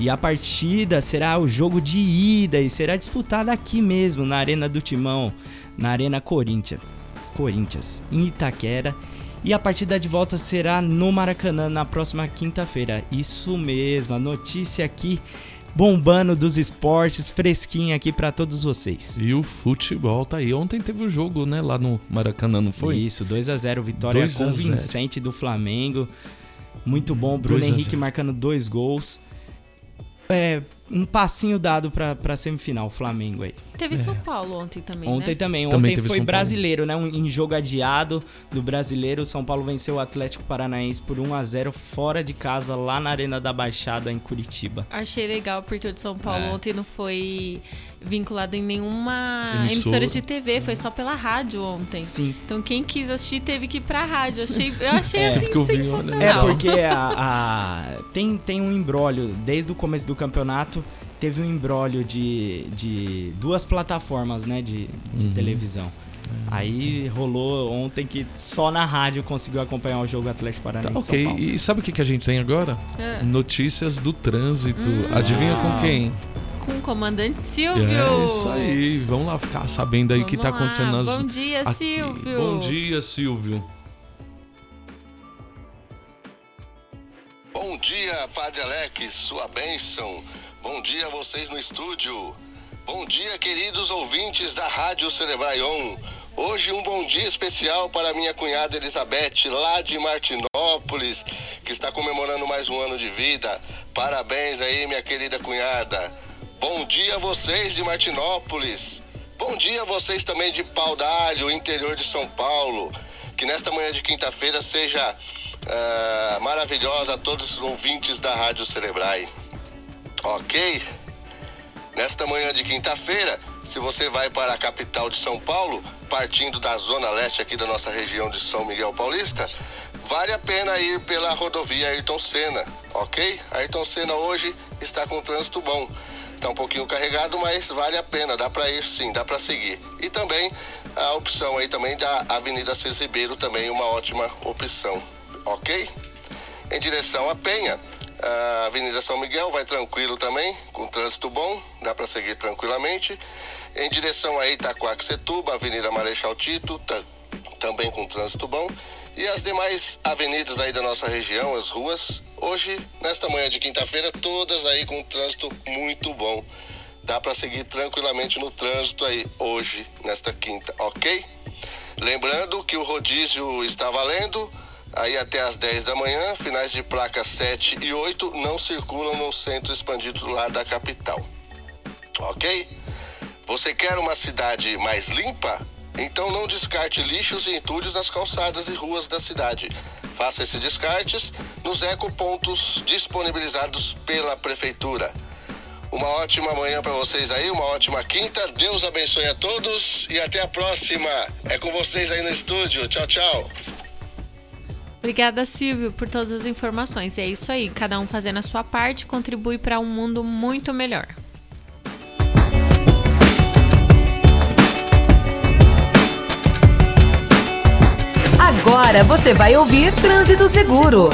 E a partida será o jogo de ida e será disputada aqui mesmo, na Arena do Timão, na Arena Corinthians. Corinthians, em Itaquera. E a partida de volta será no Maracanã na próxima quinta-feira. Isso mesmo, a notícia aqui bombando dos esportes, fresquinha aqui para todos vocês. E o futebol tá aí. Ontem teve o jogo, né, lá no Maracanã, não foi? Isso, 2 a 0 vitória 2 a 0. convincente do Flamengo. Muito bom, Bruno 2 a Henrique 0. marcando dois gols. É, um passinho dado pra, pra semifinal, o Flamengo aí. Teve São Paulo ontem também, Ontem né? também. Também Ontem teve foi brasileiro, né? Um, em jogo adiado do brasileiro. O São Paulo venceu o Atlético Paranaense por 1 a 0 fora de casa, lá na Arena da Baixada, em Curitiba. Achei legal porque o de São Paulo É. ontem não foi vinculado em nenhuma Emissora. emissora de TV, foi só pela rádio ontem. Sim. Então quem quis assistir teve que ir pra rádio. Achei, eu achei É. assim Porque eu vi, sensacional. É porque a, a- tem, tem um embrólio, desde o começo do campeonato, teve um embrólio de, de duas plataformas, né, de, de Uhum. televisão. Aí rolou ontem que só na rádio conseguiu acompanhar o jogo Atlético Tá Paranaense ok. São Paulo. E sabe o que, que a gente tem agora? É. Notícias do trânsito. Hum. Adivinha Ah. com quem? Com o comandante Silvio. É isso aí. Vamos lá ficar sabendo aí o que tá lá. acontecendo nas. Bom dia, aqui. Silvio. Bom dia, Silvio. Bom dia, Padre Alex, sua bênção. Bom dia a vocês no estúdio. Bom dia, queridos ouvintes da Rádio Cerebraion. Hoje um bom dia especial para minha cunhada Elizabeth, lá de Martinópolis, que está comemorando mais um ano de vida. Parabéns aí, minha querida cunhada. Bom dia a vocês de Martinópolis. Bom dia a vocês também de Pau d'Alho, interior de São Paulo. Que nesta manhã de quinta-feira seja ah, maravilhosa a todos os ouvintes da Rádio Cerebrai. Ok? Nesta manhã de quinta-feira, se você vai para a capital de São Paulo, partindo da zona leste aqui da nossa região de São Miguel Paulista, vale a pena ir pela rodovia Ayrton Senna, ok? Ayrton Senna hoje está com trânsito bom. Está um pouquinho carregado, mas vale a pena, dá para ir sim, dá para seguir. E também a opção aí também da Avenida Cis Ribeiro, também uma ótima opção, ok? Em direção à Penha, a Avenida São Miguel vai tranquilo também, com trânsito bom, dá para seguir tranquilamente. Em direção a Itaquaquecetuba, Avenida Marechal Tito, ta- também com trânsito bom. E as demais avenidas aí da nossa região, as ruas, hoje, nesta manhã de quinta-feira, todas aí com trânsito muito bom. Dá para seguir tranquilamente no trânsito aí hoje, nesta quinta, ok? Lembrando que o rodízio está valendo aí até às 10 da manhã, finais de placa 7 e 8 não circulam no centro expandido lá da capital. Ok? Você quer uma cidade mais limpa? Então não descarte lixos e entulhos nas calçadas e ruas da cidade. Faça esses descartes nos ecopontos disponibilizados pela prefeitura. Uma ótima manhã para vocês aí, uma ótima quinta. Deus abençoe a todos e até a próxima. É com vocês aí no estúdio. Tchau, tchau. Obrigada, Silvio, por todas as informações. E é isso aí, cada um fazendo a sua parte contribui para um mundo muito melhor. Agora você vai ouvir Trânsito Seguro.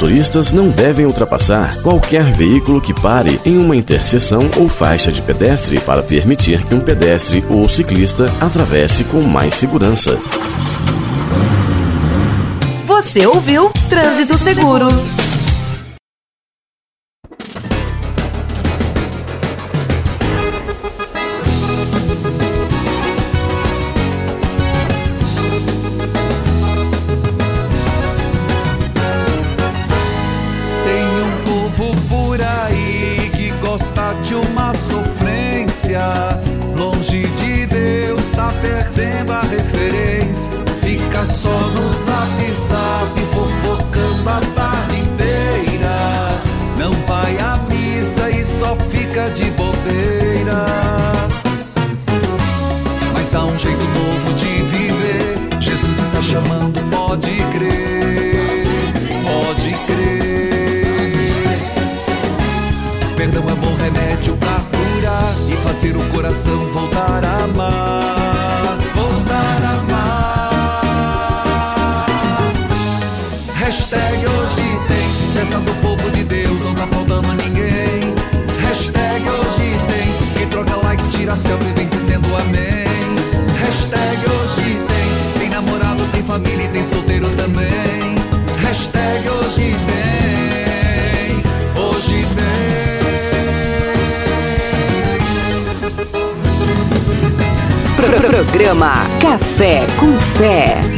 Motoristas não devem ultrapassar qualquer veículo que pare em uma interseção ou faixa de pedestre para permitir que um pedestre ou ciclista atravesse com mais segurança. Você ouviu Trânsito Seguro. Programa Café com Fé.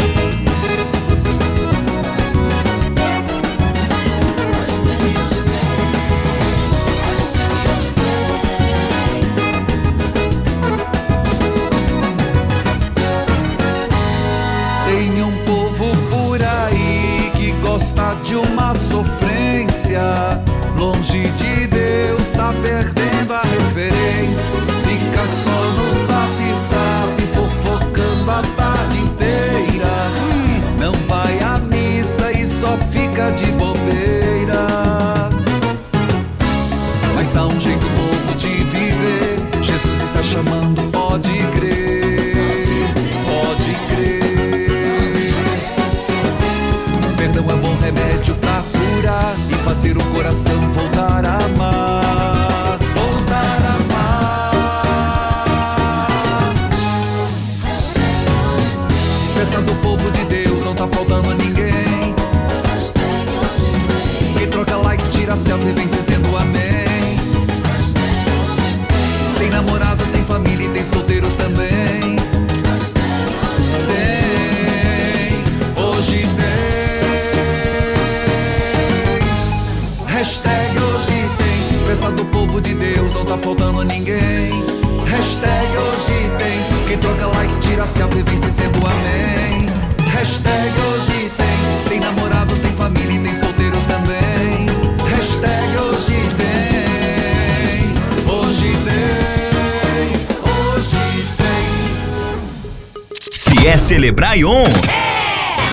É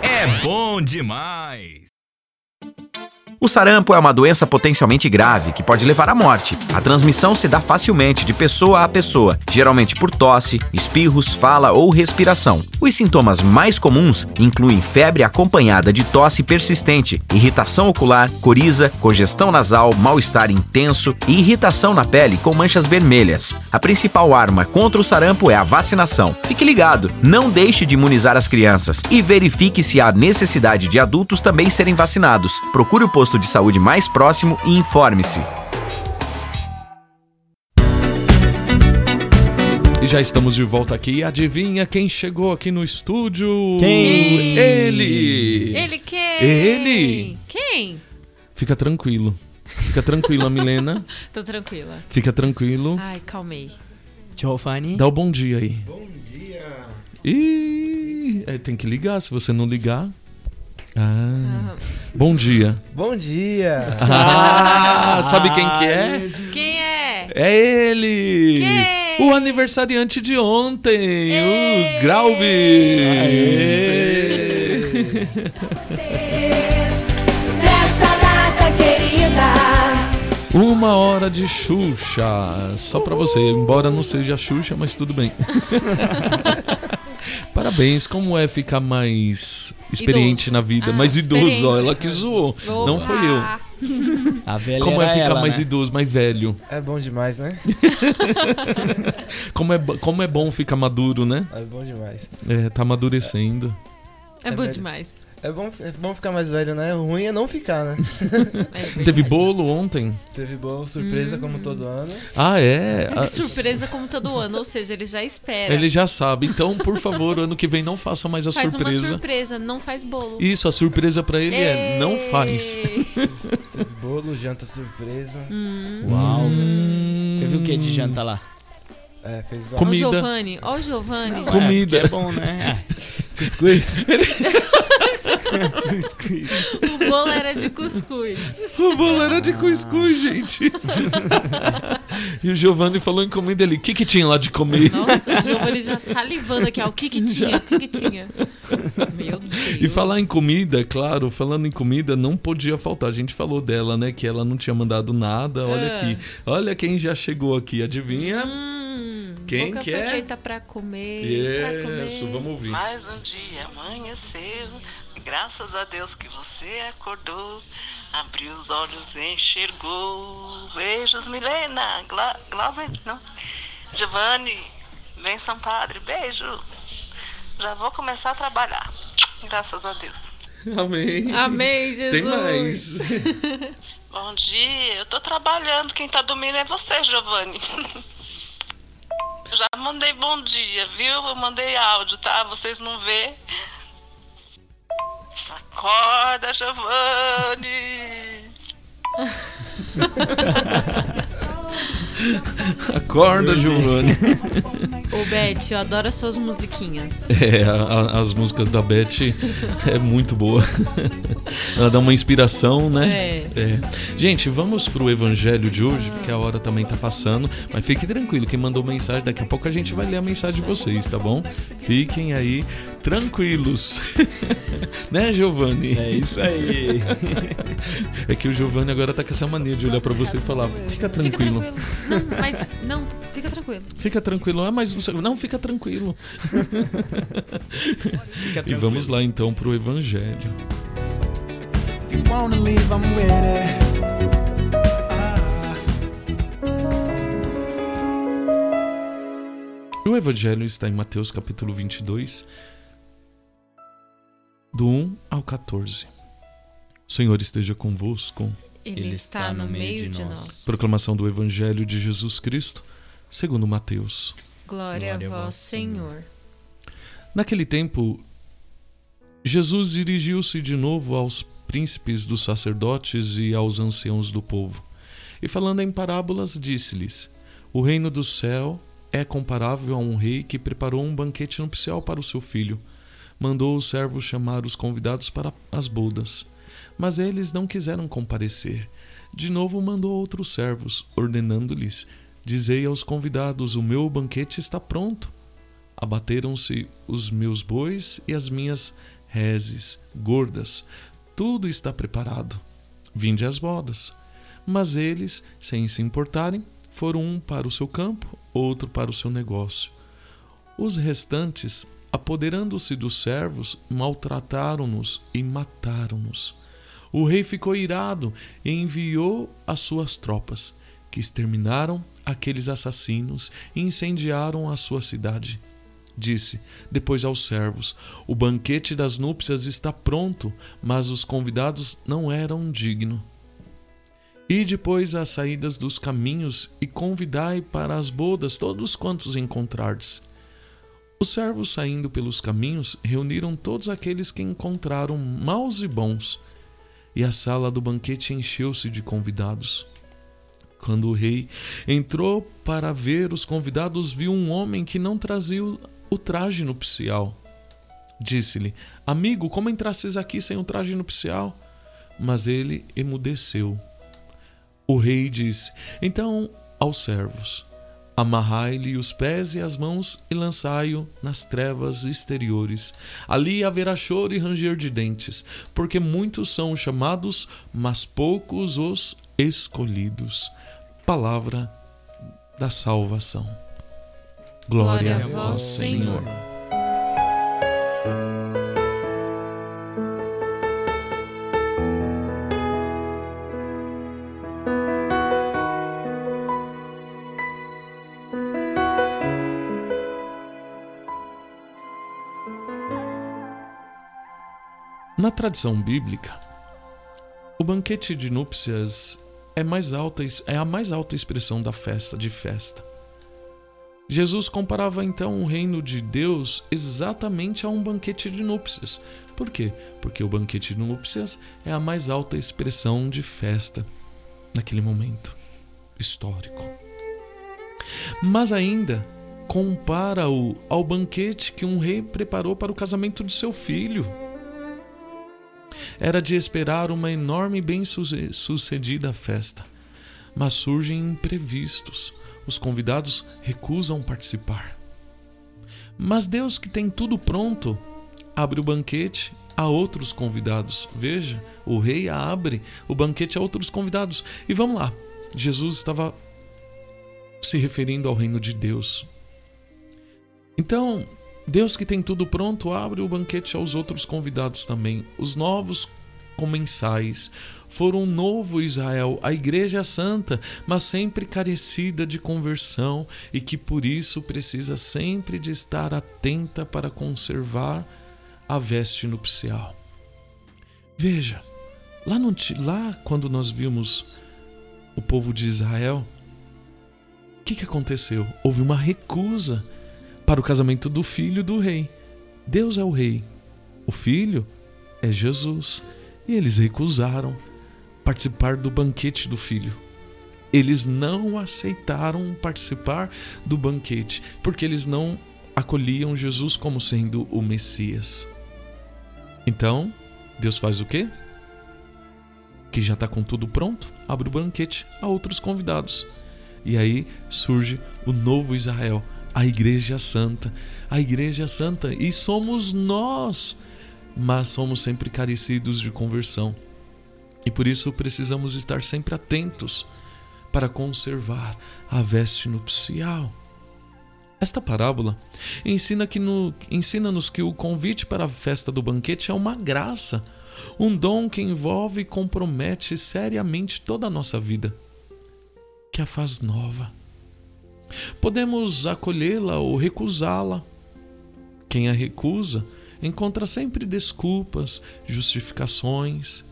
é bom demais. O sarampo é uma doença potencialmente grave que pode levar à morte. A transmissão se dá facilmente de pessoa a pessoa, geralmente por tosse, espirros, fala ou respiração. Os sintomas mais comuns incluem febre acompanhada de tosse persistente, irritação ocular, coriza, congestão nasal, mal-estar intenso e irritação na pele com manchas vermelhas. A principal arma contra o sarampo é a vacinação. Fique ligado, não deixe de imunizar as crianças e verifique se há necessidade de adultos também serem vacinados. Procure o posto de saúde mais próximo e informe-se. Já estamos de volta aqui. Adivinha quem chegou aqui no estúdio? Quem? Ele! Ele quem? Ele! Quem? Fica tranquilo. Fica tranquila, Milena. Tô tranquila. Fica tranquilo. Ai, calmei. Giovanni. Dá o bom dia aí. Bom dia. Ih, é, tem que ligar. Se você não ligar. Ah. Bom dia. Bom dia! Ah, sabe quem que é? Quem é? É ele! O aniversariante de ontem, o Graubi! Nessa data querida. Uma hora de Xuxa. Só pra você, embora não seja Xuxa, mas tudo bem. Parabéns, como é ficar mais experiente Idoso. na vida? Ah, mais idoso, ó, ela que zoou. Não foi eu. A velha Como é ficar ela, mais né? idoso, mais velho? É bom demais, né? Como é, como é bom ficar maduro, né? É bom demais. É, tá amadurecendo. É, bom velho. demais. É bom, é bom ficar mais velho, né? O ruim é não ficar, né? Teve bolo ontem? Teve bom, surpresa Hum. como todo ano. Ah, é? Ah, Surpresa como todo ano, ou seja, ele já espera. Ele já sabe. Então, por favor, ano que vem não faça mais a faz surpresa. uma surpresa, não faz bolo. Isso, a surpresa pra ele é não faz. Bolo, janta surpresa. Hum. Uau. Teve o que de janta lá? É, fez Ó o Giovanni, ó o Giovanni. Comida. É bom, né? Cuscuz. O bolo era de cuscuz. O bolo era de cuscuz, gente. e o Giovanni falou em comida ali. O que, que tinha lá de comer? Nossa, o Giovanni já salivando aqui, ó. O que que tinha? O que que tinha? Meu Deus. E falar em comida, claro, falando em comida, não podia faltar. A gente falou dela, né? Que ela não tinha mandado nada. Olha Ah. aqui. Olha quem já chegou aqui. Adivinha? Hum, Quem boca que foi é? feita pra comer, pra comer. Isso, vamos ouvir. Mais um dia amanheceu, graças a Deus que você acordou, abriu os olhos e enxergou. Beijos, Milena, Gla Glauber, não, Giovanni, benção, padre, beijo. Já vou começar a trabalhar, graças a Deus. Amém. Amém, Jesus. Tem mais. Bom dia, eu tô trabalhando, quem tá dormindo é você, Giovanni. Já mandei bom dia, viu? Eu mandei áudio, tá? Vocês não vê. Acorda, Giovanni! Acorda, Giovanni. Ô, Beth, eu adoro as suas musiquinhas. É, a- a- as músicas da Beth é muito boa. Ela dá uma inspiração, né? É. Gente, vamos pro evangelho de hoje, porque a hora também tá passando. Mas fique tranquilo, quem mandou mensagem, daqui a pouco a gente vai ler a mensagem de vocês, tá bom? Fiquem aí tranquilos. né, Giovanni? É isso aí. É que o Giovanni agora tá com essa mania de olhar pra você e falar: fica Fica tranquilo. tranquilo. Não, mas não, fica tranquilo. Fica tranquilo. Ah, mas você. Não, fica tranquilo. Fica E tranquilo. vamos lá então pro Evangelho. If you wanna leave, I'm with it. O Evangelho está em Mateus capítulo 22, do 1 ao 14. O Senhor esteja convosco. Ele, está no meio de nós. Proclamação do Evangelho de Jesus Cristo, segundo Mateus. Glória, a vós, Senhor. Naquele tempo, Jesus dirigiu-se de novo aos príncipes dos sacerdotes e aos anciãos do povo, e falando em parábolas, disse-lhes: O reino do céu é comparável a um rei que preparou um banquete nupcial para o seu filho. Mandou os servos chamar os convidados para as bodas, mas eles não quiseram comparecer. De novo mandou outros servos, ordenando-lhes: Dizei aos convidados: O meu banquete está pronto. Abateram-se os meus bois e as minhas reses gordas. Tudo está preparado. Vinde às bodas. Mas eles, sem se importarem, foram um para o seu campo, outro para o seu negócio. Os restantes, apoderando-se dos servos, maltrataram-nos e mataram-nos. O rei ficou irado e enviou as suas tropas, que exterminaram aqueles assassinos e incendiaram a sua cidade. Disse depois aos servos: O banquete das núpcias está pronto, mas os convidados não eram dignos. E depois às saídas dos caminhos e convidai para as bodas todos quantos encontrardes. Os servos saindo pelos caminhos reuniram todos aqueles que encontraram maus e bons, e a sala do banquete encheu-se de convidados. Quando o rei entrou para ver os convidados, viu um homem que não trazia o- traje nupcial. Disse-lhe: Amigo, como entrastes aqui sem o traje nupcial? Mas ele emudeceu. O rei disse: Então aos servos: Amarrai-lhe os pés e as mãos e lançai-o nas trevas exteriores. Ali haverá choro e ranger de dentes, porque muitos são os chamados, mas poucos os escolhidos. Palavra da salvação. Glória, a vós, Senhor. Na tradição bíblica, o banquete de núpcias é, mais alta, é a mais alta expressão da festa de festa. Jesus comparava então o reino de Deus exatamente a um banquete de núpcias. Por quê? Porque o banquete de núpcias é a mais alta expressão de festa naquele momento histórico. Mas ainda compara-o ao banquete que um rei preparou para o casamento de seu filho. Era de esperar uma enorme e bem-sucedida festa, mas surgem imprevistos. Os convidados recusam participar. Mas Deus, que tem tudo pronto, abre o banquete a outros convidados. Veja, o rei abre o banquete a outros convidados. E vamos lá, Jesus estava se referindo ao reino de Deus. Então, Deus que tem tudo pronto, abre o banquete aos outros convidados também. Os novos comensais foram um novo Israel, a igreja santa, mas sempre carecida de conversão e que por isso precisa sempre de estar atenta para conservar a veste nupcial. Veja, lá, no, lá quando nós vimos o povo de Israel, que, que aconteceu? Houve uma recusa para o casamento do filho do rei. Deus é o rei, o filho é Jesus. E eles recusaram participar do banquete do filho. Eles não aceitaram participar do banquete, porque eles não acolhiam Jesus como sendo o Messias. Então, Deus faz o quê? Que já está com tudo pronto, abre o banquete a outros convidados. E aí surge o novo Israel, a Igreja Santa. A Igreja Santa, e somos nós, mas somos sempre carecidos de conversão. E por isso precisamos estar sempre atentos para conservar a veste nupcial. Esta parábola ensina que no, ensina-nos que o convite para a festa do banquete é uma graça, um dom que envolve e compromete seriamente toda a nossa vida, que a faz nova. Podemos acolhê-la ou recusá-la. Quem a recusa encontra sempre desculpas, justificações,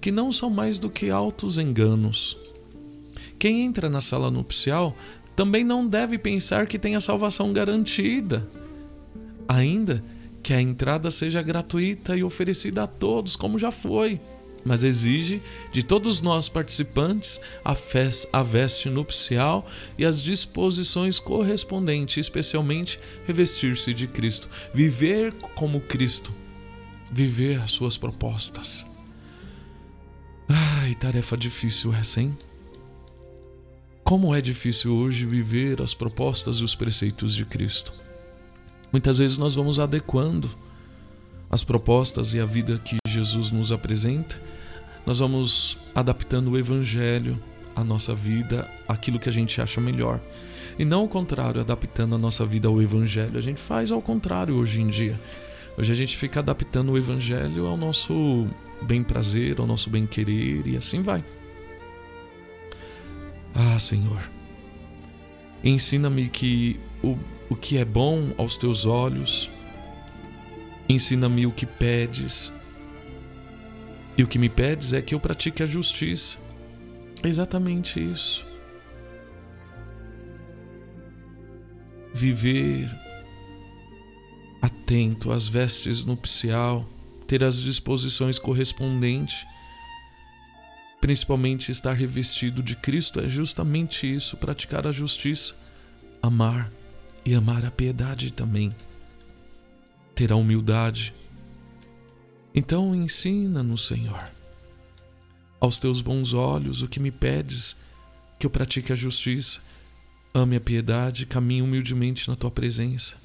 que não são mais do que altos enganos. Quem entra na sala nupcial também não deve pensar que tem a salvação garantida, ainda que a entrada seja gratuita e oferecida a todos, como já foi, mas exige de todos nós participantes a, festa, a veste nupcial e as disposições correspondentes, especialmente revestir-se de Cristo, viver como Cristo, viver as suas propostas. Ai, tarefa difícil essa, hein? Como é difícil hoje viver as propostas e os preceitos de Cristo. Muitas vezes nós vamos adequando as propostas e a vida que Jesus nos apresenta, nós vamos adaptando o Evangelho à nossa vida, aquilo que a gente acha melhor. E não o contrário, adaptando a nossa vida ao Evangelho. A gente faz ao contrário hoje em dia. Hoje a gente fica adaptando o Evangelho ao nosso bem prazer, ao nosso bem querer e assim vai. Ah, Senhor, ensina-me que o, o que é bom aos teus olhos, ensina-me o que pedes, e o que me pedes é que eu pratique a justiça. É exatamente isso. Viver atento às vestes nupcial, ter as disposições correspondentes principalmente estar revestido de Cristo é justamente isso, praticar a justiça, amar e amar a piedade também, ter a humildade. Então ensina-nos, Senhor, aos teus bons olhos o que me pedes, que eu pratique a justiça, ame a piedade, caminhe humildemente na tua presença.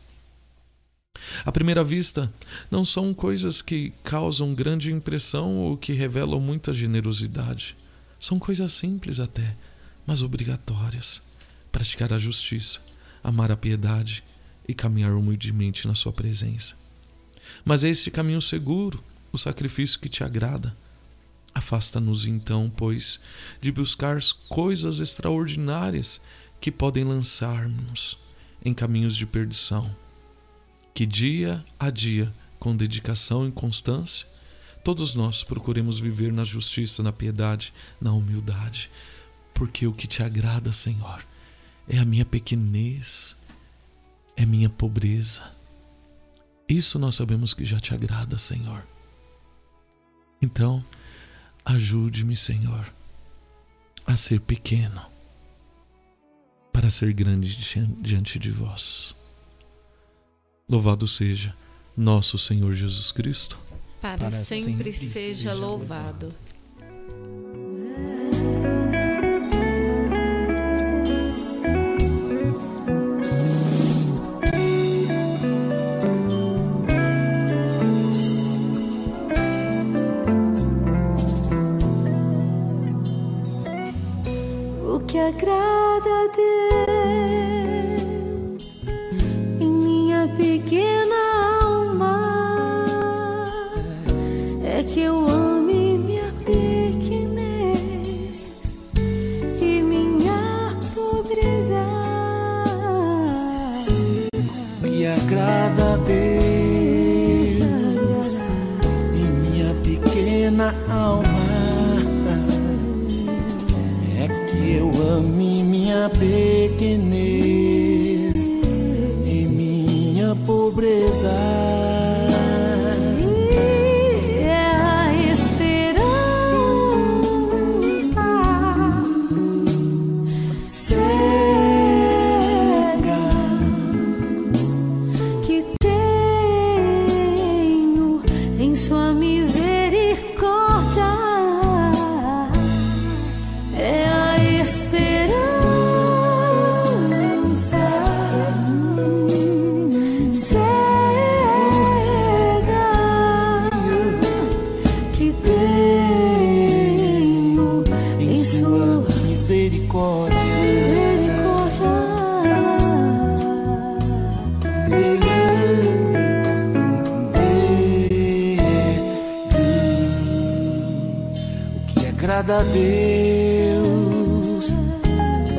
À primeira vista, não são coisas que causam grande impressão ou que revelam muita generosidade. São coisas simples até, mas obrigatórias. Praticar a justiça, amar a piedade e caminhar humildemente na sua presença. Mas é este caminho seguro, o sacrifício que te agrada. Afasta-nos então, pois, de buscar coisas extraordinárias que podem lançar-nos em caminhos de perdição que dia a dia, com dedicação e constância, todos nós procuremos viver na justiça, na piedade, na humildade, porque o que te agrada, Senhor, é a minha pequenez, é minha pobreza. Isso nós sabemos que já te agrada, Senhor. Então, ajude-me, Senhor, a ser pequeno para ser grande diante de vós. Louvado seja nosso Senhor Jesus Cristo. Para, Para sempre, sempre, seja louvado. O agrada a Deus pequenez agrada a Deus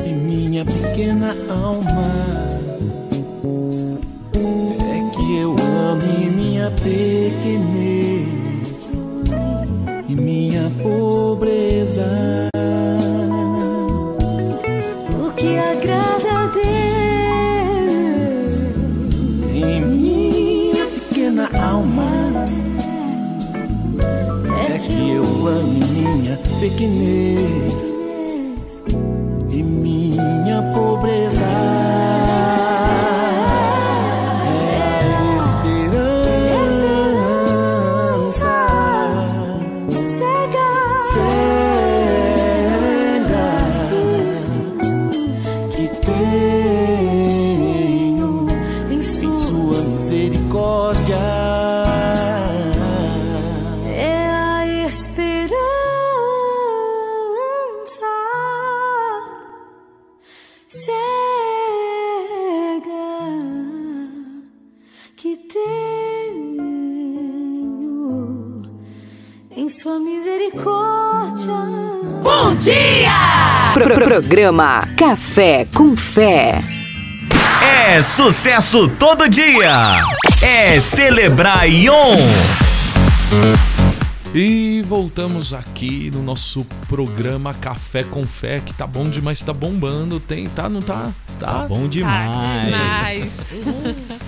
e minha pequena alma é que eu ame minha pequenez e minha pobreza. Minha programa Café com Fé. É sucesso todo dia. É celebrar Ion. E voltamos aqui no nosso programa Café com Fé, que tá bom demais, tá bombando. Tem, tá, não tá? Tá, bom Tá demais.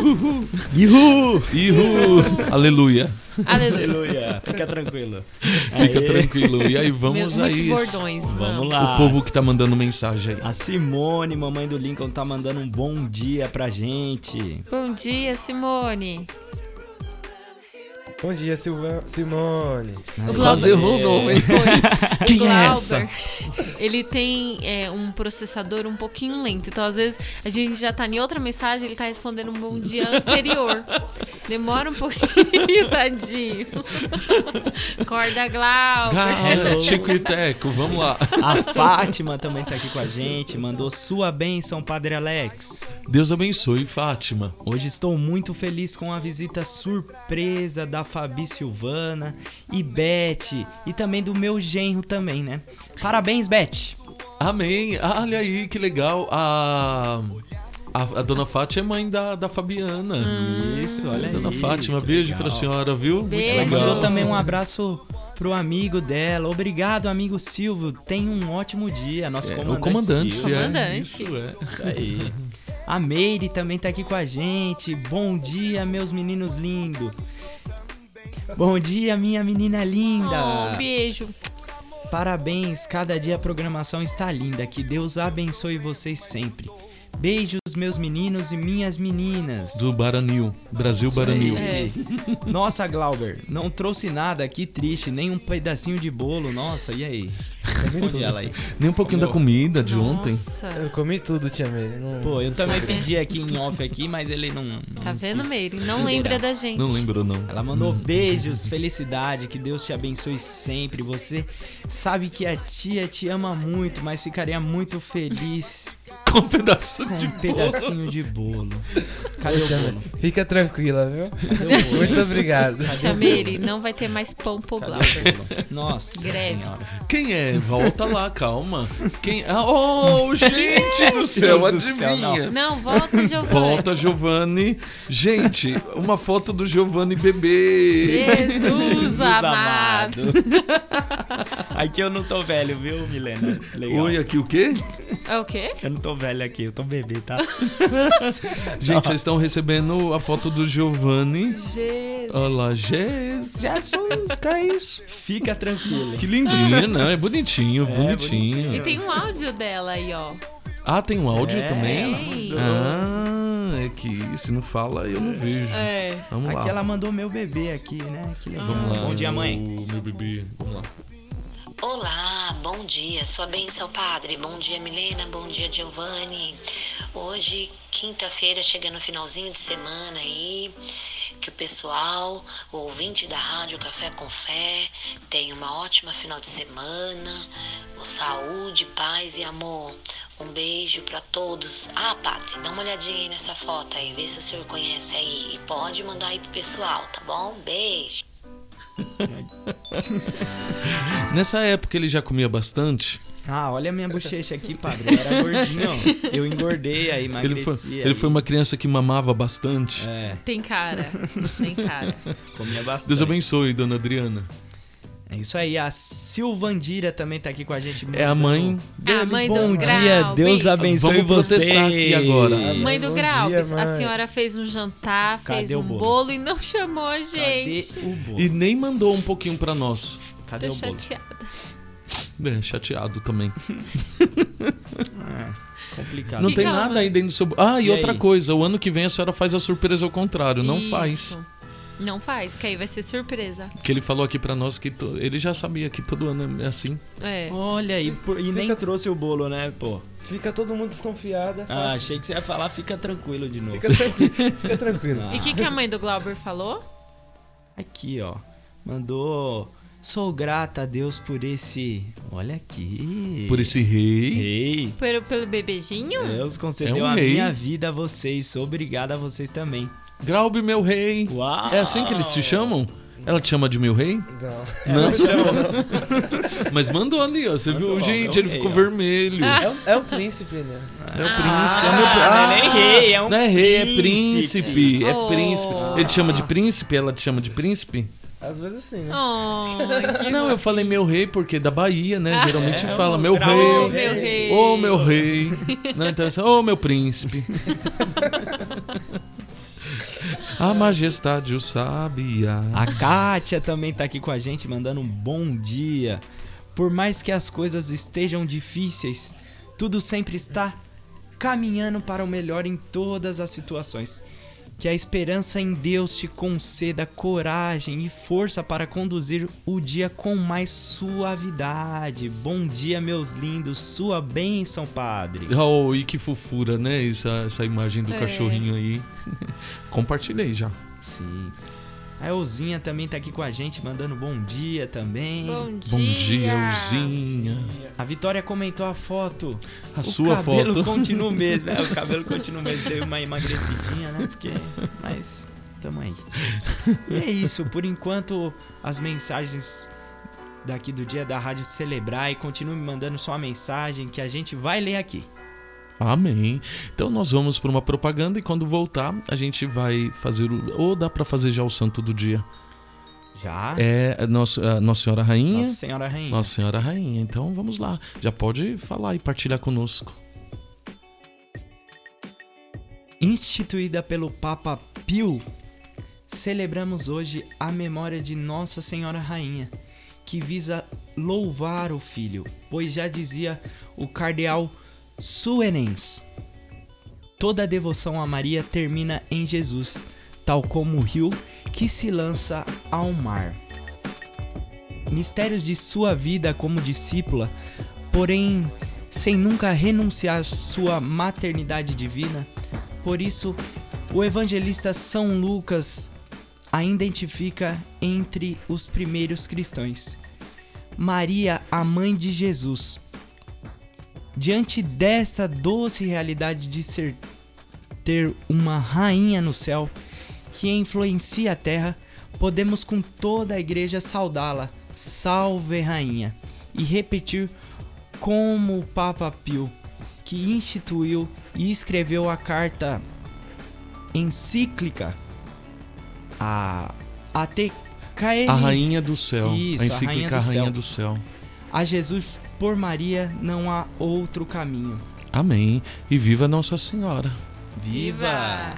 Uhul. Ihu! Ihu! Aleluia. Aleluia. Fica tranquilo. Fica Aê. tranquilo. E aí, vamos Meu- muitos aí. bordões, Vamos vamos. lá. O povo que tá mandando mensagem aí. A Simone, mamãe do Lincoln, tá mandando um bom dia pra gente. Bom dia, Simone. Bom dia, Silva Simone. O Quase errou o nome, hein? O Quem é Glauber, essa? Ele tem é, um processador um pouquinho lento. Então, às vezes, a gente já tá em outra mensagem, ele tá respondendo um bom dia anterior. Demora um pouquinho, tadinho. Corda Glauber. Galera, Chico e Teco, vamos lá. A Fátima também tá aqui com a gente, mandou sua bênção, Padre Alex. Deus abençoe, Fátima. Hoje estou muito feliz com a visita surpresa da Fabi Silvana e Beth e também do meu genro também, né? Parabéns, Beth. Amém. Ah, Olha aí, que legal. A, a, a dona Fátima é mãe da, da Fabiana. Isso, olha Dona aí, Fátima, que beijo legal. pra senhora, viu? Beijo. Mandou também um abraço pro amigo dela. Obrigado, amigo Silvio. Tenha um ótimo dia. Nosso É, comandante. o comandante, Silvio. é. Comandante. Isso é. Isso aí. A Meire também tá aqui com a gente. Bom dia, meus meninos lindos. Bom dia, minha menina linda. Oh, beijo. Parabéns, cada dia a programação está linda. Que Deus abençoe vocês sempre. Beijos, meus meninos e minhas meninas. Do Baranil. Brasil Isso. Baranil. É. Nossa, Glauber, não trouxe nada, que triste, nem um pedacinho de bolo. Nossa, e aí? Responde ela aí. Nem um pouquinho da comida de ontem. Nossa. Eu comi tudo, tia Meire. Não... Pô, eu também pedi aqui em off aqui, mas ele não. não Tá vendo, quis Meire? Não lembra da gente. Não lembro, não. Ela mandou beijos, felicidade, que Deus te abençoe sempre. Você sabe que a tia te ama muito, mas ficaria muito feliz Com um pedaço com de um pedacinho de bolo. Cadê o bolo? Fica tranquila, viu? Muito obrigado. Tia Meire, não vai ter mais pão pro Cadê Glauber. o bolo? Nossa Greve. senhora. Quem é? Volta lá, calma. Quem? Oh, gente do céu, Deus do céu, adivinha? Não, volta, Giovanni. Volta, Giovanni. Gente, uma foto do Giovanni bebê. Jesus, Jesus amado. Aqui eu não tô velho, viu, Milena? Legal. Oi, aqui o quê? É o quê? Eu não tô velho aqui, eu tô bebê, tá? Gente, vocês estão recebendo a foto do Giovanni. Jesus. Olha lá, Jesus, que é isso? Fica tranquilo. Que lindinho, né? É bonitinho, bonitinho. E tem um áudio dela aí, ó. Ah, tem um áudio É, também? Ah, é que se não fala, eu não vejo. É. Vamos lá. Aqui ela mandou meu bebê aqui, né? Que legal. Vamos lá. Bom dia, mãe. o Meu bebê. Vamos lá. Olá, bom dia, sua bênção, padre. Bom dia, Milena. Bom dia, Giovanni. Hoje, quinta-feira, chegando no finalzinho de semana aí, que o pessoal, o ouvinte da Rádio Café com Fé, tenha uma ótima final de semana, saúde, paz e amor. Um beijo pra todos. Ah, padre, dá uma olhadinha aí nessa foto aí, vê se o senhor conhece aí. E pode mandar aí pro pessoal, tá bom? Beijo. Nessa época ele já comia bastante. Ah, olha a minha bochecha aqui, padre. Eu era gordinho, ó. Eu engordei aí, Ele emagreci. foi, ele aí. foi uma criança que mamava bastante. É, Tem cara. Tem cara. comia bastante. Deus abençoe, dona Adriana. É isso aí, a Silvandira também tá aqui com a gente. É a mãe. É a mãe do Bom Grau, dia, Deus beijo. abençoe Vamos você. protestar aqui agora. Mãe do Bom dia, a mãe. senhora fez um jantar, Cadê fez um bolo? bolo? e não chamou a Cadê gente. o bolo? E nem mandou um pouquinho pra nós. Cadê Tô o bolo? chateada. É, chateado também. Complicado. Não Que tem ela nada aí dentro do seu. Ah, e, E outra aí? coisa, o ano que vem a senhora faz a surpresa ao contrário. Não Isso. faz. Não faz, que aí vai ser surpresa. Que ele falou aqui pra nós que to- ele já sabia que todo ano é assim. É. Olha aí, por- e nem trouxe o bolo, né, pô? Fica todo mundo desconfiado. é Ah, achei que você ia falar, fica tranquilo de novo. Fica tranquilo. Fica tranquilo. E o que, que a mãe do Glauber falou? Aqui, ó. Mandou. Sou grata a Deus por esse. Olha aqui. Por esse rei. Rei. Pelo, pelo bebejinho? Deus concedeu É um a rei. minha vida a vocês. Obrigado a vocês também. Graube, meu rei. Uau! É assim que eles te chamam? Ela te chama de meu rei? Não. Não? Chama, não. Mas mandou ali, ó. Você Mandou, viu? Gente, meu ele rei, ficou ó. vermelho. É, o- é o príncipe, né? É o príncipe. é meu não é nem rei, é um Não é rei, é príncipe. príncipe. É Oh. príncipe. Ele te chama de príncipe? Ela te chama de príncipe? Às vezes sim, né? Oh, Não, eu falei meu rei porque da Bahia, né? Geralmente É, fala o meu rei. Ô, meu rei. Ô, meu rei. Não, então, assim, ô, meu príncipe. A majestade o sabia. A Kátia também tá aqui com a gente, mandando um bom dia. Por mais que as coisas estejam difíceis, tudo sempre está caminhando para o melhor em todas as situações. Que a esperança em Deus te conceda coragem e força para conduzir o dia com mais suavidade. Bom dia, meus lindos. Sua bênção, Padre. Oh, e que fofura, né? Essa, essa imagem do É. cachorrinho aí. Compartilhei já. Sim. A Elzinha também tá aqui com a gente, mandando bom dia também. Bom dia. Bom dia, Elzinha. A Vitória comentou a foto. A o sua cabelo foto. continua o mesmo. É, o cabelo continua o mesmo. Deu uma emagrecidinha, né? Porque. Mas. Tamo aí. E é isso. Por enquanto, as mensagens daqui do dia da Rádio Celebrar. E continue me mandando sua mensagem que a gente vai ler aqui. Amém. Então nós vamos para uma propaganda e quando voltar a gente vai fazer o. Ou dá para fazer já o santo do dia? Já? É a Nossa, a Nossa Senhora Rainha. Nossa Senhora Rainha. Nossa Senhora Rainha. Então vamos lá. Já pode falar e partilhar conosco. Instituída pelo Papa Pio, celebramos hoje a memória de Nossa Senhora Rainha, que visa louvar o Filho, pois já dizia o cardeal Suenens. Toda devoção a Maria termina em Jesus, tal como o rio que se lança ao mar. Mistérios de sua vida como discípula, porém sem nunca renunciar sua maternidade divina, por isso, o evangelista São Lucas a identifica entre os primeiros cristãos. Maria, a mãe de Jesus. Diante desta doce realidade de ser ter uma rainha no céu que influencia a terra, podemos com toda a igreja saudá-la, salve rainha, e repetir como o Papa Pio, que instituiu e escreveu a carta encíclica a ATKM, A Rainha do Céu. Isso, a a encíclica Rainha do Rainha Céu. do Céu. A Jesus por Maria não há outro caminho. Amém. E viva Nossa Senhora. Viva!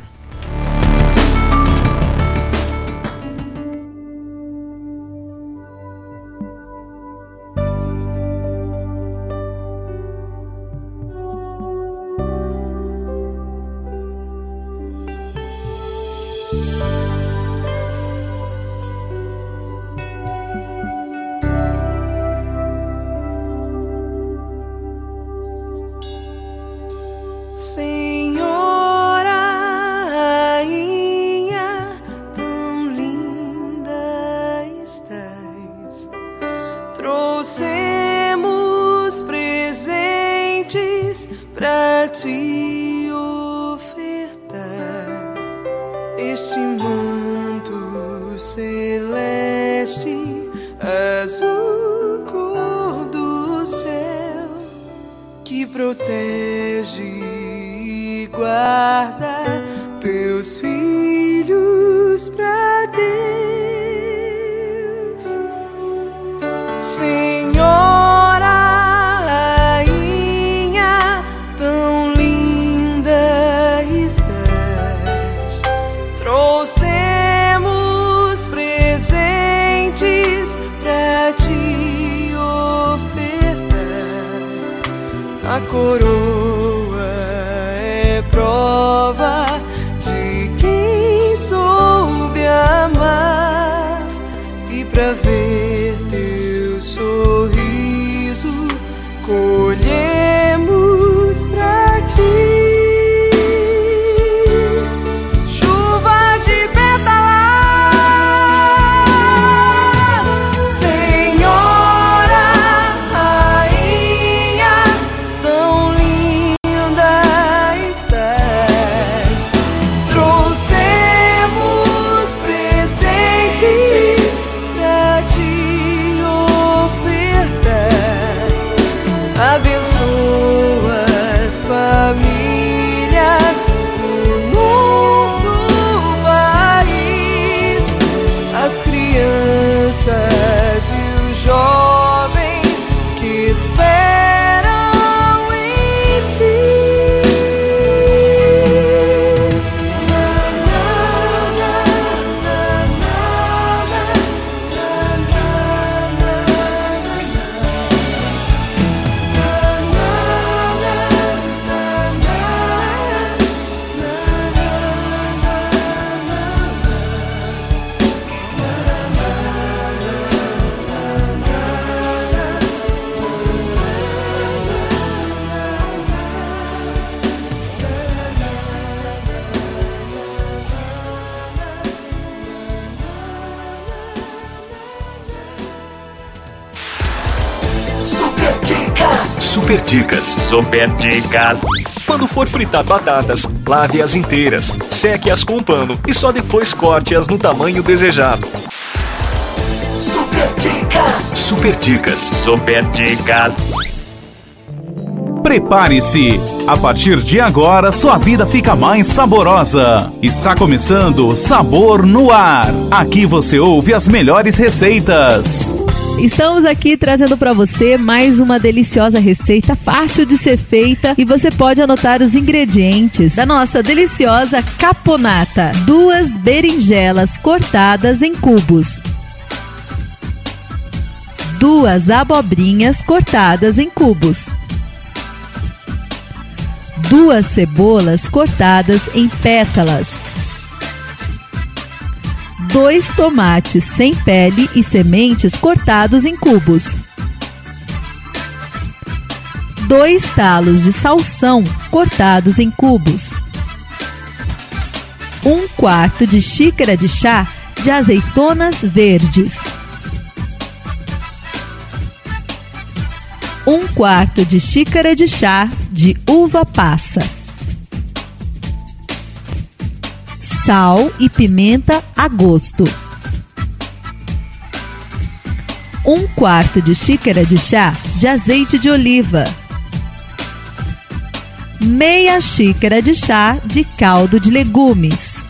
Super Dicas. Quando for fritar batatas, lave-as inteiras, seque-as com um pano e só depois corte-as no tamanho desejado. Super Dicas. Super Dicas. Super Dicas. Prepare-se! A partir de agora, sua vida fica mais saborosa. Está começando Sabor no Ar. Aqui você ouve as melhores receitas. Estamos aqui trazendo para você mais uma deliciosa receita fácil de ser feita e você pode anotar os ingredientes da nossa deliciosa caponata. Duas berinjelas cortadas em cubos. Duas abobrinhas cortadas em cubos. Duas cebolas cortadas em pétalas. Dois tomates sem pele e sementes cortados em cubos. Dois talos de salsão cortados em cubos. Um quarto de xícara de chá de azeitonas verdes. Um quarto de xícara de chá de uva passa. Sal e pimenta a gosto. Um quarto de xícara de chá de azeite de oliva. Meia xícara de chá de caldo de legumes.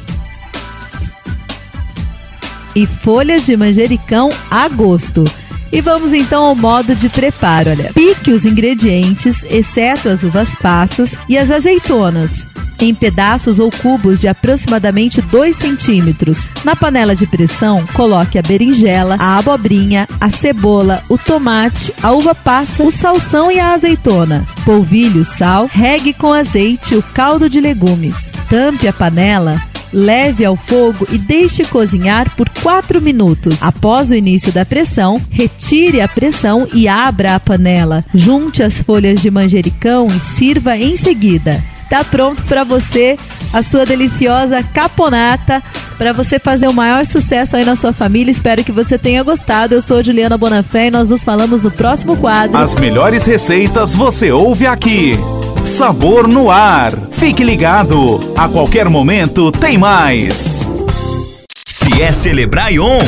E folhas de manjericão a gosto. E vamos então ao modo de preparo. Olha, pique os ingredientes, exceto as uvas passas e as azeitonas, em pedaços ou cubos de aproximadamente 2 centímetros. Na panela de pressão, coloque a berinjela, a abobrinha, a cebola, o tomate, a uva passa, o salsão e a azeitona. Polvilhe o sal, regue com azeite o caldo de legumes. Tampe a panela leve ao fogo e deixe cozinhar por 4 minutos. Após o início da pressão, retire a pressão e abra a panela. Junte as folhas de manjericão e sirva em seguida. Tá pronto para você a sua deliciosa caponata para você fazer o maior sucesso aí na sua família. Espero que você tenha gostado. Eu sou Juliana Bonafé e nós nos falamos no próximo quadro. As melhores receitas você ouve aqui. Sabor no ar. Fique ligado. A qualquer momento tem mais. Se é celebrar Ion,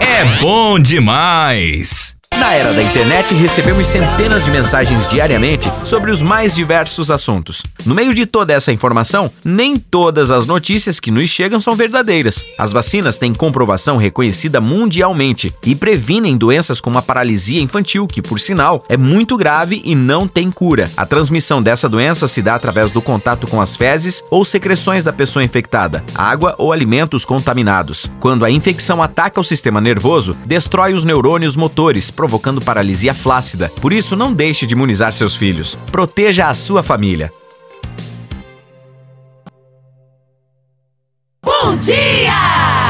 é, é bom demais. Na era da internet, recebemos centenas de mensagens diariamente sobre os mais diversos assuntos. No meio de toda essa informação, nem todas as notícias que nos chegam são verdadeiras. As vacinas têm comprovação reconhecida mundialmente e previnem doenças como a paralisia infantil, que, por sinal, é muito grave e não tem cura. A transmissão dessa doença se dá através do contato com as fezes ou secreções da pessoa infectada, água ou alimentos contaminados. Quando a infecção ataca o sistema nervoso, destrói os neurônios motores, provocando paralisia flácida. Por isso, não deixe de imunizar seus filhos. Proteja a sua família. Bom dia!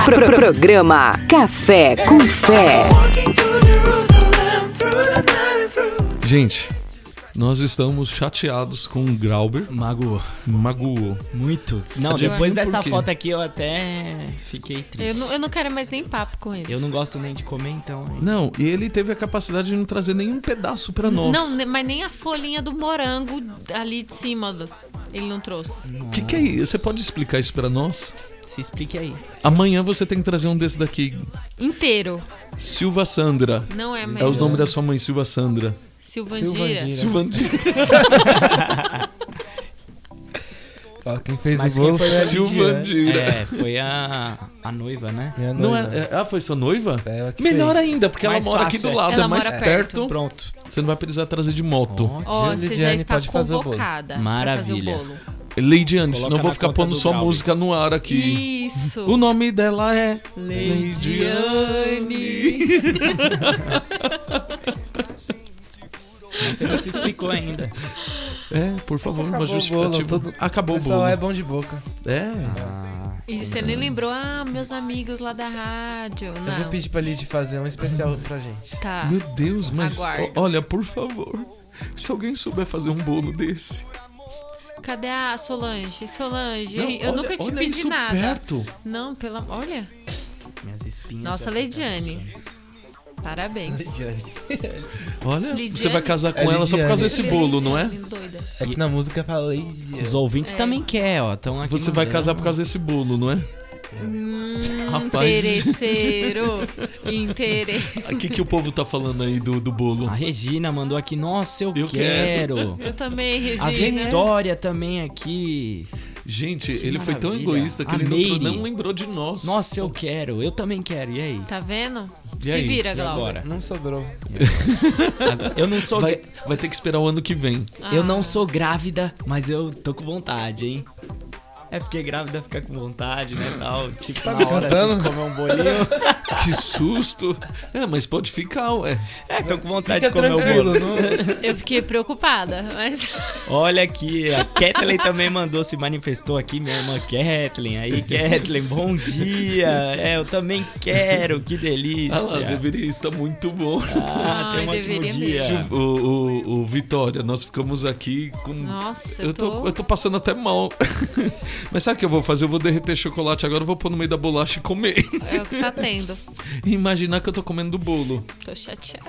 Pro programa Café com Fé. Gente, nós estamos chateados com o Grauber. Magoou. Magoou. Muito. Não, Adivinha depois dessa foto aqui eu até fiquei triste. Eu não, eu não quero mais nem papo com ele. Eu não gosto nem de comer, então. Não, e ele teve a capacidade de não trazer nenhum pedaço pra nós. Não, mas nem a folhinha do morango ali de cima do- ele não trouxe. O que, que é isso? Você pode explicar isso pra nós? Se explique aí. Amanhã você tem que trazer um desse daqui. Inteiro. Silva Sandra. Não é, mas- É o nome da sua mãe, Silva Sandra. Silvandira. Silvandira. Ó, quem fez Mas o quem bolo foi a a Silvandira. É, foi a, a noiva, né? Minha Não noiva. é, é- Ah, foi sua noiva? É, ela que Melhor fez. ainda, porque Mais ela mora fácil, aqui do é. lado, Ela é mais mora perto. perto. Pronto. Você não vai precisar trazer de moto. Ó, Gil você já Lidiane está pode fazer o bolo. convocada pra Maravilha. fazer o bolo. Leidiane, Coloca senão eu vou na ficar conta pondo do sua Graubes. música no ar aqui. Isso. O nome dela é Leidiane. Mas você não se explicou ainda. É, por favor, uma Acabou o justificativa. bolo, todo- Acabou o pessoal bolo. é bom de boca. É. E você nem lembrou, ah, meus amigos lá da rádio. Eu Não. vou pedir pra Lid fazer um especial pra gente. Tá. Meu Deus, mas Aguardo. olha, por favor, se alguém souber fazer um bolo desse. Cadê a Solange? Solange, Não, eu olha- nunca te olha pedi isso nada. perto. Não, pela. Olha. Minhas espinhas. Nossa, Leidiane. Parabéns. Lidiane. Olha, Lidiane? você vai casar com É ela só por causa desse Lidiane. bolo, não é? Doida. É que na música fala Lidiane. Os ouvintes É. também querem, ó. Tão aqui Você vai mandando. casar por causa desse bolo, não é? Hum, Rapaz. interesseiro. Intere... O que, que o povo tá falando aí do, do bolo? A Regina mandou aqui, nossa, eu, Eu quero. Eu também, A Regina. Vitória também aqui. Gente, Que ele foi tão maravilha. egoísta que A ele Meire. não, lembrou de nós. Nossa, eu quero. Eu também quero. E aí? Tá vendo? E Se aí? vira, Glauber. agora? Não sobrou. Eu não sou. Vai, vai ter que esperar o ano que vem. Eu Ah. não sou grávida, mas eu tô com vontade, hein? É porque grávida fica com vontade, né, tal. Tipo, Tá na hora contando? assim, de comer um bolinho. Que susto! É, mas pode ficar, ué. É, tô com vontade Fica de comer o tranquilo, bolo. não... Eu fiquei preocupada, mas. Olha aqui, a Kathleen também mandou, se manifestou aqui, minha irmã Kathleen. Aí, Kathleen, bom dia. É, eu também quero, que delícia. Ah lá, deveria estar muito bom. Ah, tem um Ai, ótimo deveria dia. mesmo. O, o, o Vitória, nós ficamos aqui com. Nossa, eu eu tô, tô. eu tô passando até mal. Mas sabe o que eu vou fazer? Eu vou derreter chocolate agora, eu vou pôr no meio da bolacha e comer. É o que tá tendo. E imaginar que eu tô comendo do bolo. Tô chateada.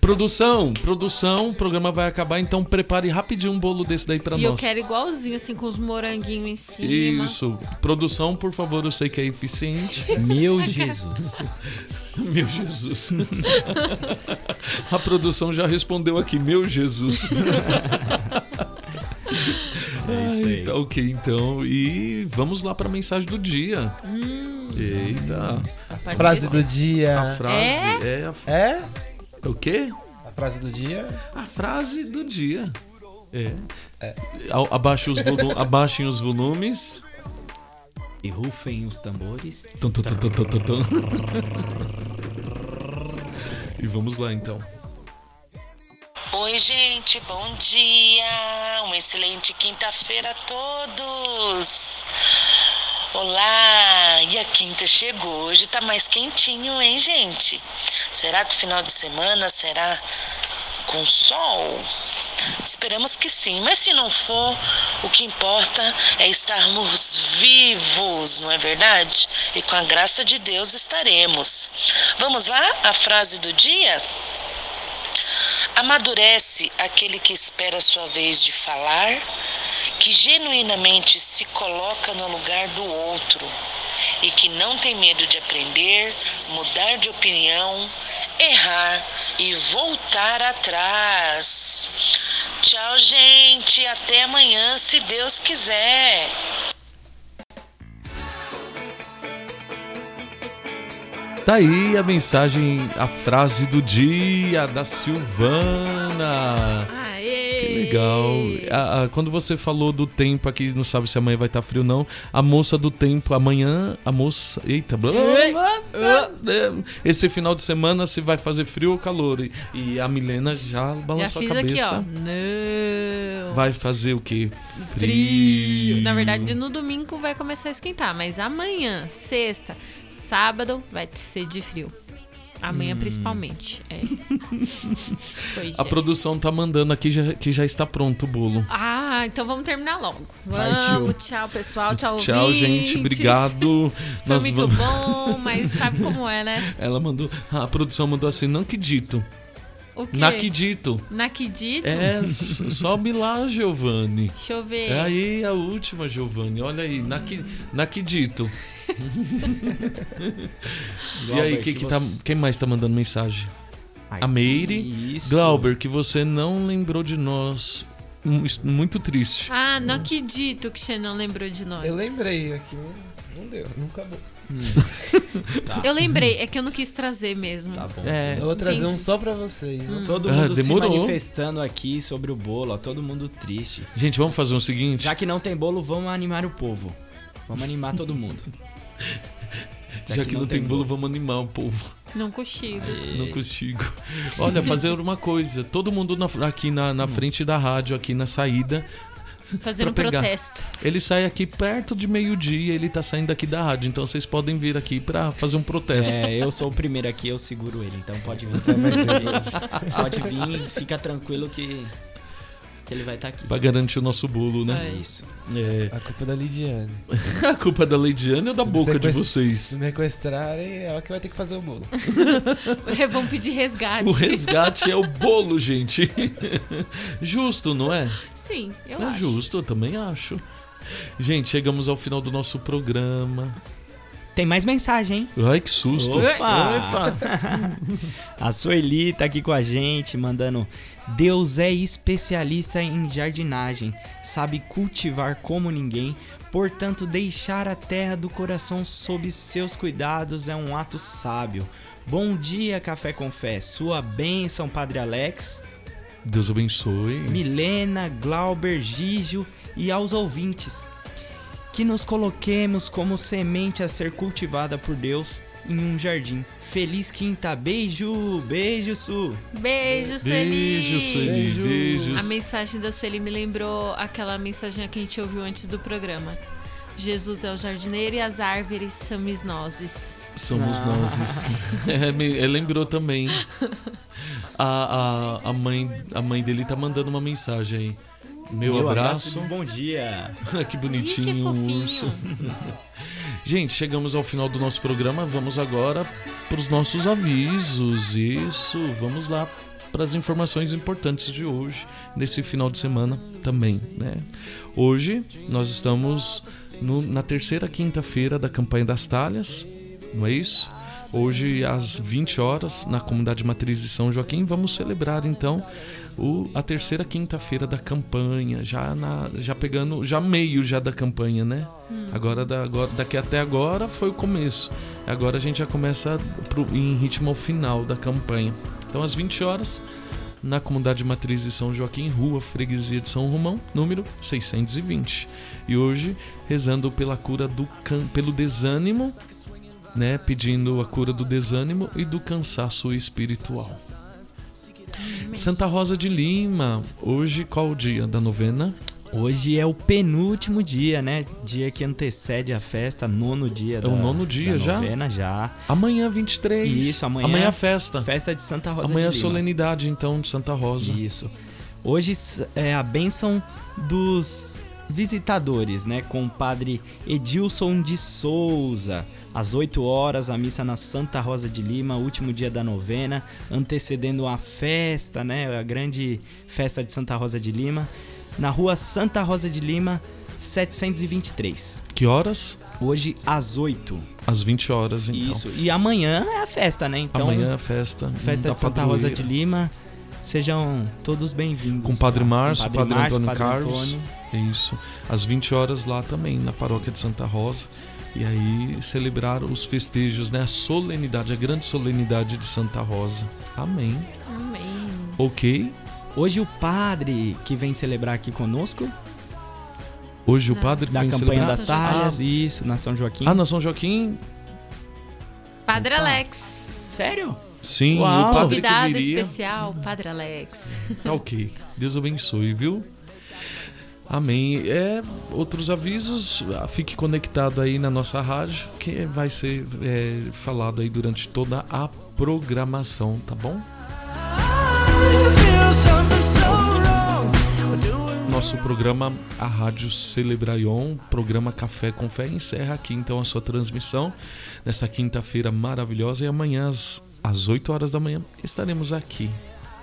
Produção, produção, o programa vai acabar, então prepare rapidinho um bolo desse daí pra e eu nós. quero igualzinho, assim, com os moranguinhos em cima. Isso. Produção, por favor, eu sei que é eficiente. Meu Jesus. Meu Jesus. A produção já respondeu aqui, meu Jesus. É isso aí. Tá ok, então. E vamos lá pra mensagem do dia. Hum, Eita. A frase do dia. A frase é, a... É? O quê? A frase do dia. A frase do dia. É. é. Abaixe os volu... Abaixem os volumes. E rufem os tambores. Tum, tum, tum, tum, tum, tum. e vamos lá então. Oi, gente, bom dia! Uma excelente quinta-feira a todos! Olá! E a quinta chegou, hoje tá mais quentinho, hein, gente? Será que o final de semana será com sol? Esperamos que sim, mas se não for, o que importa é estarmos vivos, não é verdade? E com a graça de Deus estaremos. Vamos lá? A frase do dia? Amadurece aquele que espera a sua vez de falar, que genuinamente se coloca no lugar do outro e que não tem medo de aprender, mudar de opinião, errar e voltar atrás. Tchau, gente. Até amanhã, se Deus quiser. Tá aí a mensagem, a frase do dia da Silvana. Aê. Que legal. A, a, quando você falou do tempo aqui, não sabe se amanhã vai estar tá frio não. A moça do tempo, amanhã, a moça. Eita, blá, esse final de semana se vai fazer frio ou calor. E, e a Milena já balançou já a cabeça. Aqui, ó. Não. Vai fazer o quê? Frio. frio. Na verdade, no domingo vai começar a esquentar, mas amanhã, sexta, sábado, vai ser de frio. Amanhã, hum. principalmente. É. a é. produção tá mandando aqui já, que já está pronto o bolo. Ah, então vamos terminar logo. Vamos, tchau, pessoal. Tchau, Tchau, ouvintes. gente. Obrigado. Foi Nós muito vamos... bom, mas sabe como é, né? Ela mandou. A produção mandou assim: não acredito. O quê? Naquidito. Naquidito? É, sobe lá, Giovanni. Deixa eu ver. É aí a última, Giovanni. Olha aí, Naqui, Naquidito. e aí, que, que, que tá, quem mais tá mandando mensagem? Ai, a Meire. Glauber, que você não lembrou de nós. Muito triste. Ah, não acredito que você não lembrou de nós. Eu lembrei aqui. Não deu, não acabou. Hum. tá. Eu lembrei, é que eu não quis trazer mesmo. Tá bom. É, eu vou trazer Entendi. um só pra vocês. Hum. Todo ah, mundo ah, se manifestando aqui sobre o bolo, ó, todo mundo triste. Gente, vamos fazer o seguinte. Já que não tem bolo, vamos animar o povo. Vamos animar todo mundo. Já, Já que, que, não, tem, tem bolo, vamos animar o povo. Não consigo. Aê. Não consigo. Olha, fazer uma coisa. Todo mundo na, aqui na, na hum. frente da rádio, aqui na saída, Fazer um pegar. protesto. Ele sai aqui perto de meio-dia, ele tá saindo aqui da rádio, então vocês podem vir aqui para fazer um protesto. É, eu sou o primeiro aqui, eu seguro ele, então pode vir. pode vir, fica tranquilo que que ele vai estar tá aqui. Pra garantir o nosso bolo, né? É isso. É. A culpa é da Lidiane. a culpa é da Lidiane ou da se boca de vocês? Se me sequestrarem, é ela que vai ter que fazer o bolo. Vão pedir resgate. O resgate é o bolo, gente. Justo, não é? Sim, eu é acho. justo, eu também acho. Gente, chegamos ao final do nosso programa. Tem mais mensagem, hein? Ai, que susto. Opa! a Sueli tá aqui com a gente, mandando Deus é especialista em jardinagem, sabe cultivar como ninguém, portanto, deixar a terra do coração sob seus cuidados é um ato sábio. Bom dia, Café com Fé. Sua bênção, Padre Alex. Deus abençoe. Milena, Glauber, Gígio e aos ouvintes. Que nos coloquemos como semente a ser cultivada por Deus em um jardim. Feliz quinta. Beijo, beijo, Su. Beijo, Sueli. Beijo, Sueli. Beijos. A mensagem da Sueli me lembrou aquela mensagem que a gente ouviu antes do programa. Jesus é o jardineiro e as árvores somos nós. Somos ah. nós. É, me, lembrou também. A, a, a, mãe, a mãe dele tá mandando uma mensagem aí. Meu, Meu abraço. abraço bom dia. que bonitinho Ih, que urso. Gente, chegamos ao final do nosso programa. Vamos agora para os nossos avisos. Isso, vamos lá para as informações importantes de hoje, nesse final de semana também, né? Hoje nós estamos no, na terceira quinta-feira da campanha das talhas, não é isso? Hoje, às 20 horas, na comunidade matriz de São Joaquim, vamos celebrar então o, a terceira quinta-feira da campanha, já, na, já pegando, já meio já da campanha, né? Hum. Agora, da, agora, daqui até agora foi o começo. Agora a gente já começa pro, em ritmo final da campanha. Então, às 20 horas, na comunidade matriz de São Joaquim, Rua Freguesia de São Romão, número 620. E hoje, rezando pela cura do can, pelo desânimo né, pedindo a cura do desânimo e do cansaço espiritual. Santa Rosa de Lima, hoje qual o dia da novena? Hoje é o penúltimo dia, né? Dia que antecede a festa, nono dia é da o nono dia já? novena já. Amanhã 23. Isso, amanhã. Amanhã é festa. Festa de Santa Rosa amanhã de Lima. solenidade então de Santa Rosa. Isso. Hoje é a bênção dos visitadores, né? Com o padre Edilson de Souza. Às 8 horas, a missa na Santa Rosa de Lima, último dia da novena, antecedendo a festa, né? A grande festa de Santa Rosa de Lima. Na rua Santa Rosa de Lima, 723. Que horas? Hoje, às 8. Às 20 horas, então. Isso. E amanhã é a festa, né? Então, amanhã é a festa. Festa de Santa Rosa de Lima. Sejam todos bem-vindos. Com o Padre Márcio, Com Padre, Padre Márcio, Antônio Padre Carlos. Antônio. Isso. Às 20 horas lá também, na paróquia de Santa Rosa. E aí celebrar os festejos, né? A solenidade, a grande solenidade de Santa Rosa. Amém. Amém. Ok. Hoje o padre que vem celebrar aqui conosco. Hoje o padre que da vem campanha celebrar. das talhas, isso, na São Joaquim. Ah, na São Joaquim? Padre Alex. Sério? Sim, Uau. o padre Convidado que viria. especial, Padre Alex. Tá ok. Deus abençoe, viu? Amém. É, outros avisos, ah, fique conectado aí na nossa rádio, que vai ser é, falado aí durante toda a programação, tá bom? Nosso programa, a Rádio Celebraion, programa Café com Fé, encerra aqui então a sua transmissão nessa quinta-feira maravilhosa e amanhã às, às 8 horas da manhã estaremos aqui.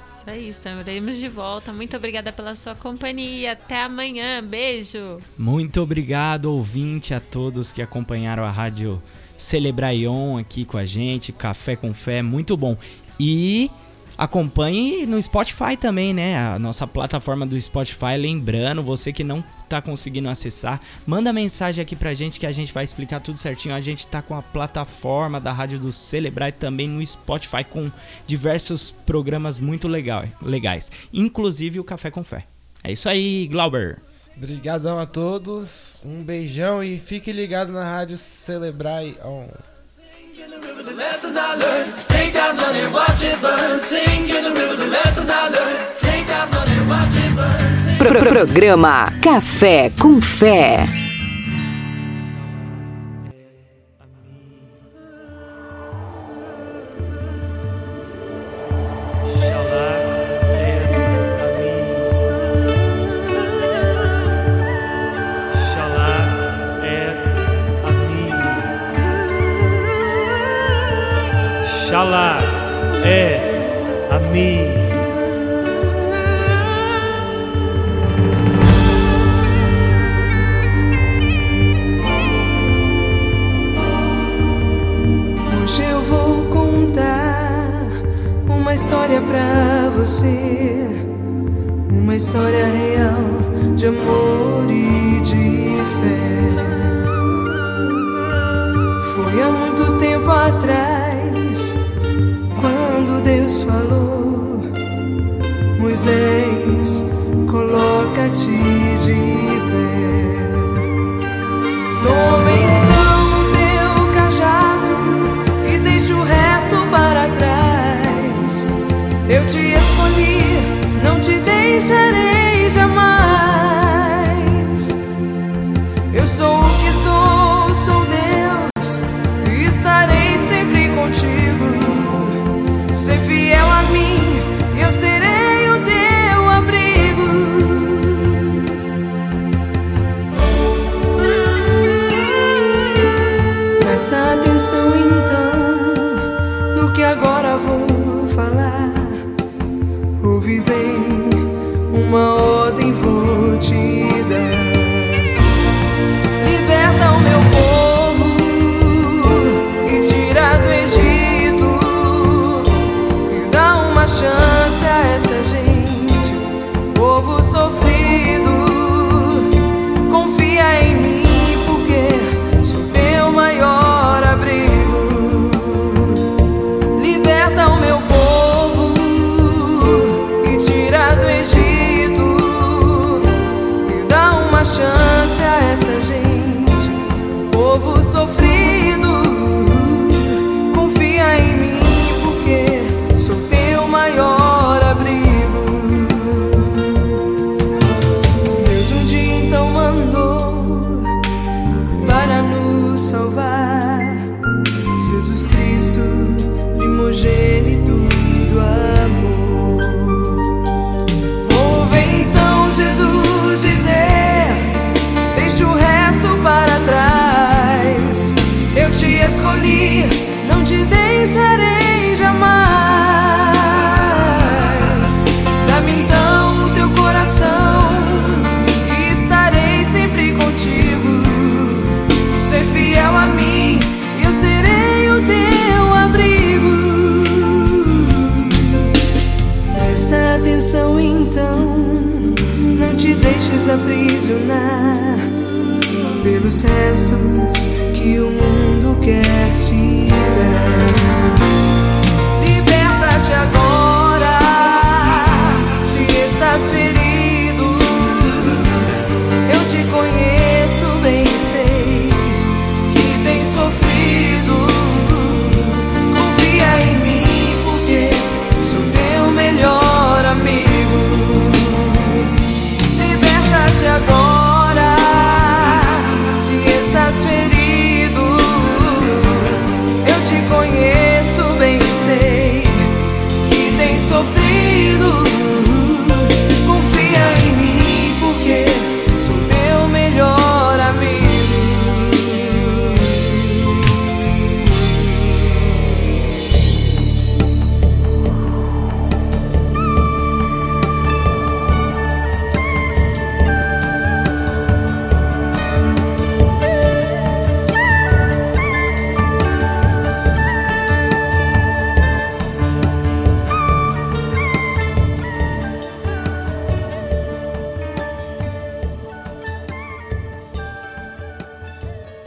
Isso aí, estaremos de volta. Muito obrigada pela sua companhia. Até amanhã. Beijo. Muito obrigado, ouvinte, a todos que acompanharam a rádio Celebraion aqui com a gente, Café com Fé, muito bom. E acompanhe no Spotify também, né? A nossa plataforma do Spotify. Lembrando, você que não tá conseguindo acessar, manda mensagem aqui pra gente que a gente vai explicar tudo certinho. A gente tá com a plataforma da Rádio do Celebrar também no Spotify com diversos programas muito legal, legais, inclusive o Café com Fé. É isso aí, Glauber. Obrigadão a todos, um beijão e fique ligado na rádio Celebrai On. Pro- pro- Programa Café com Fé.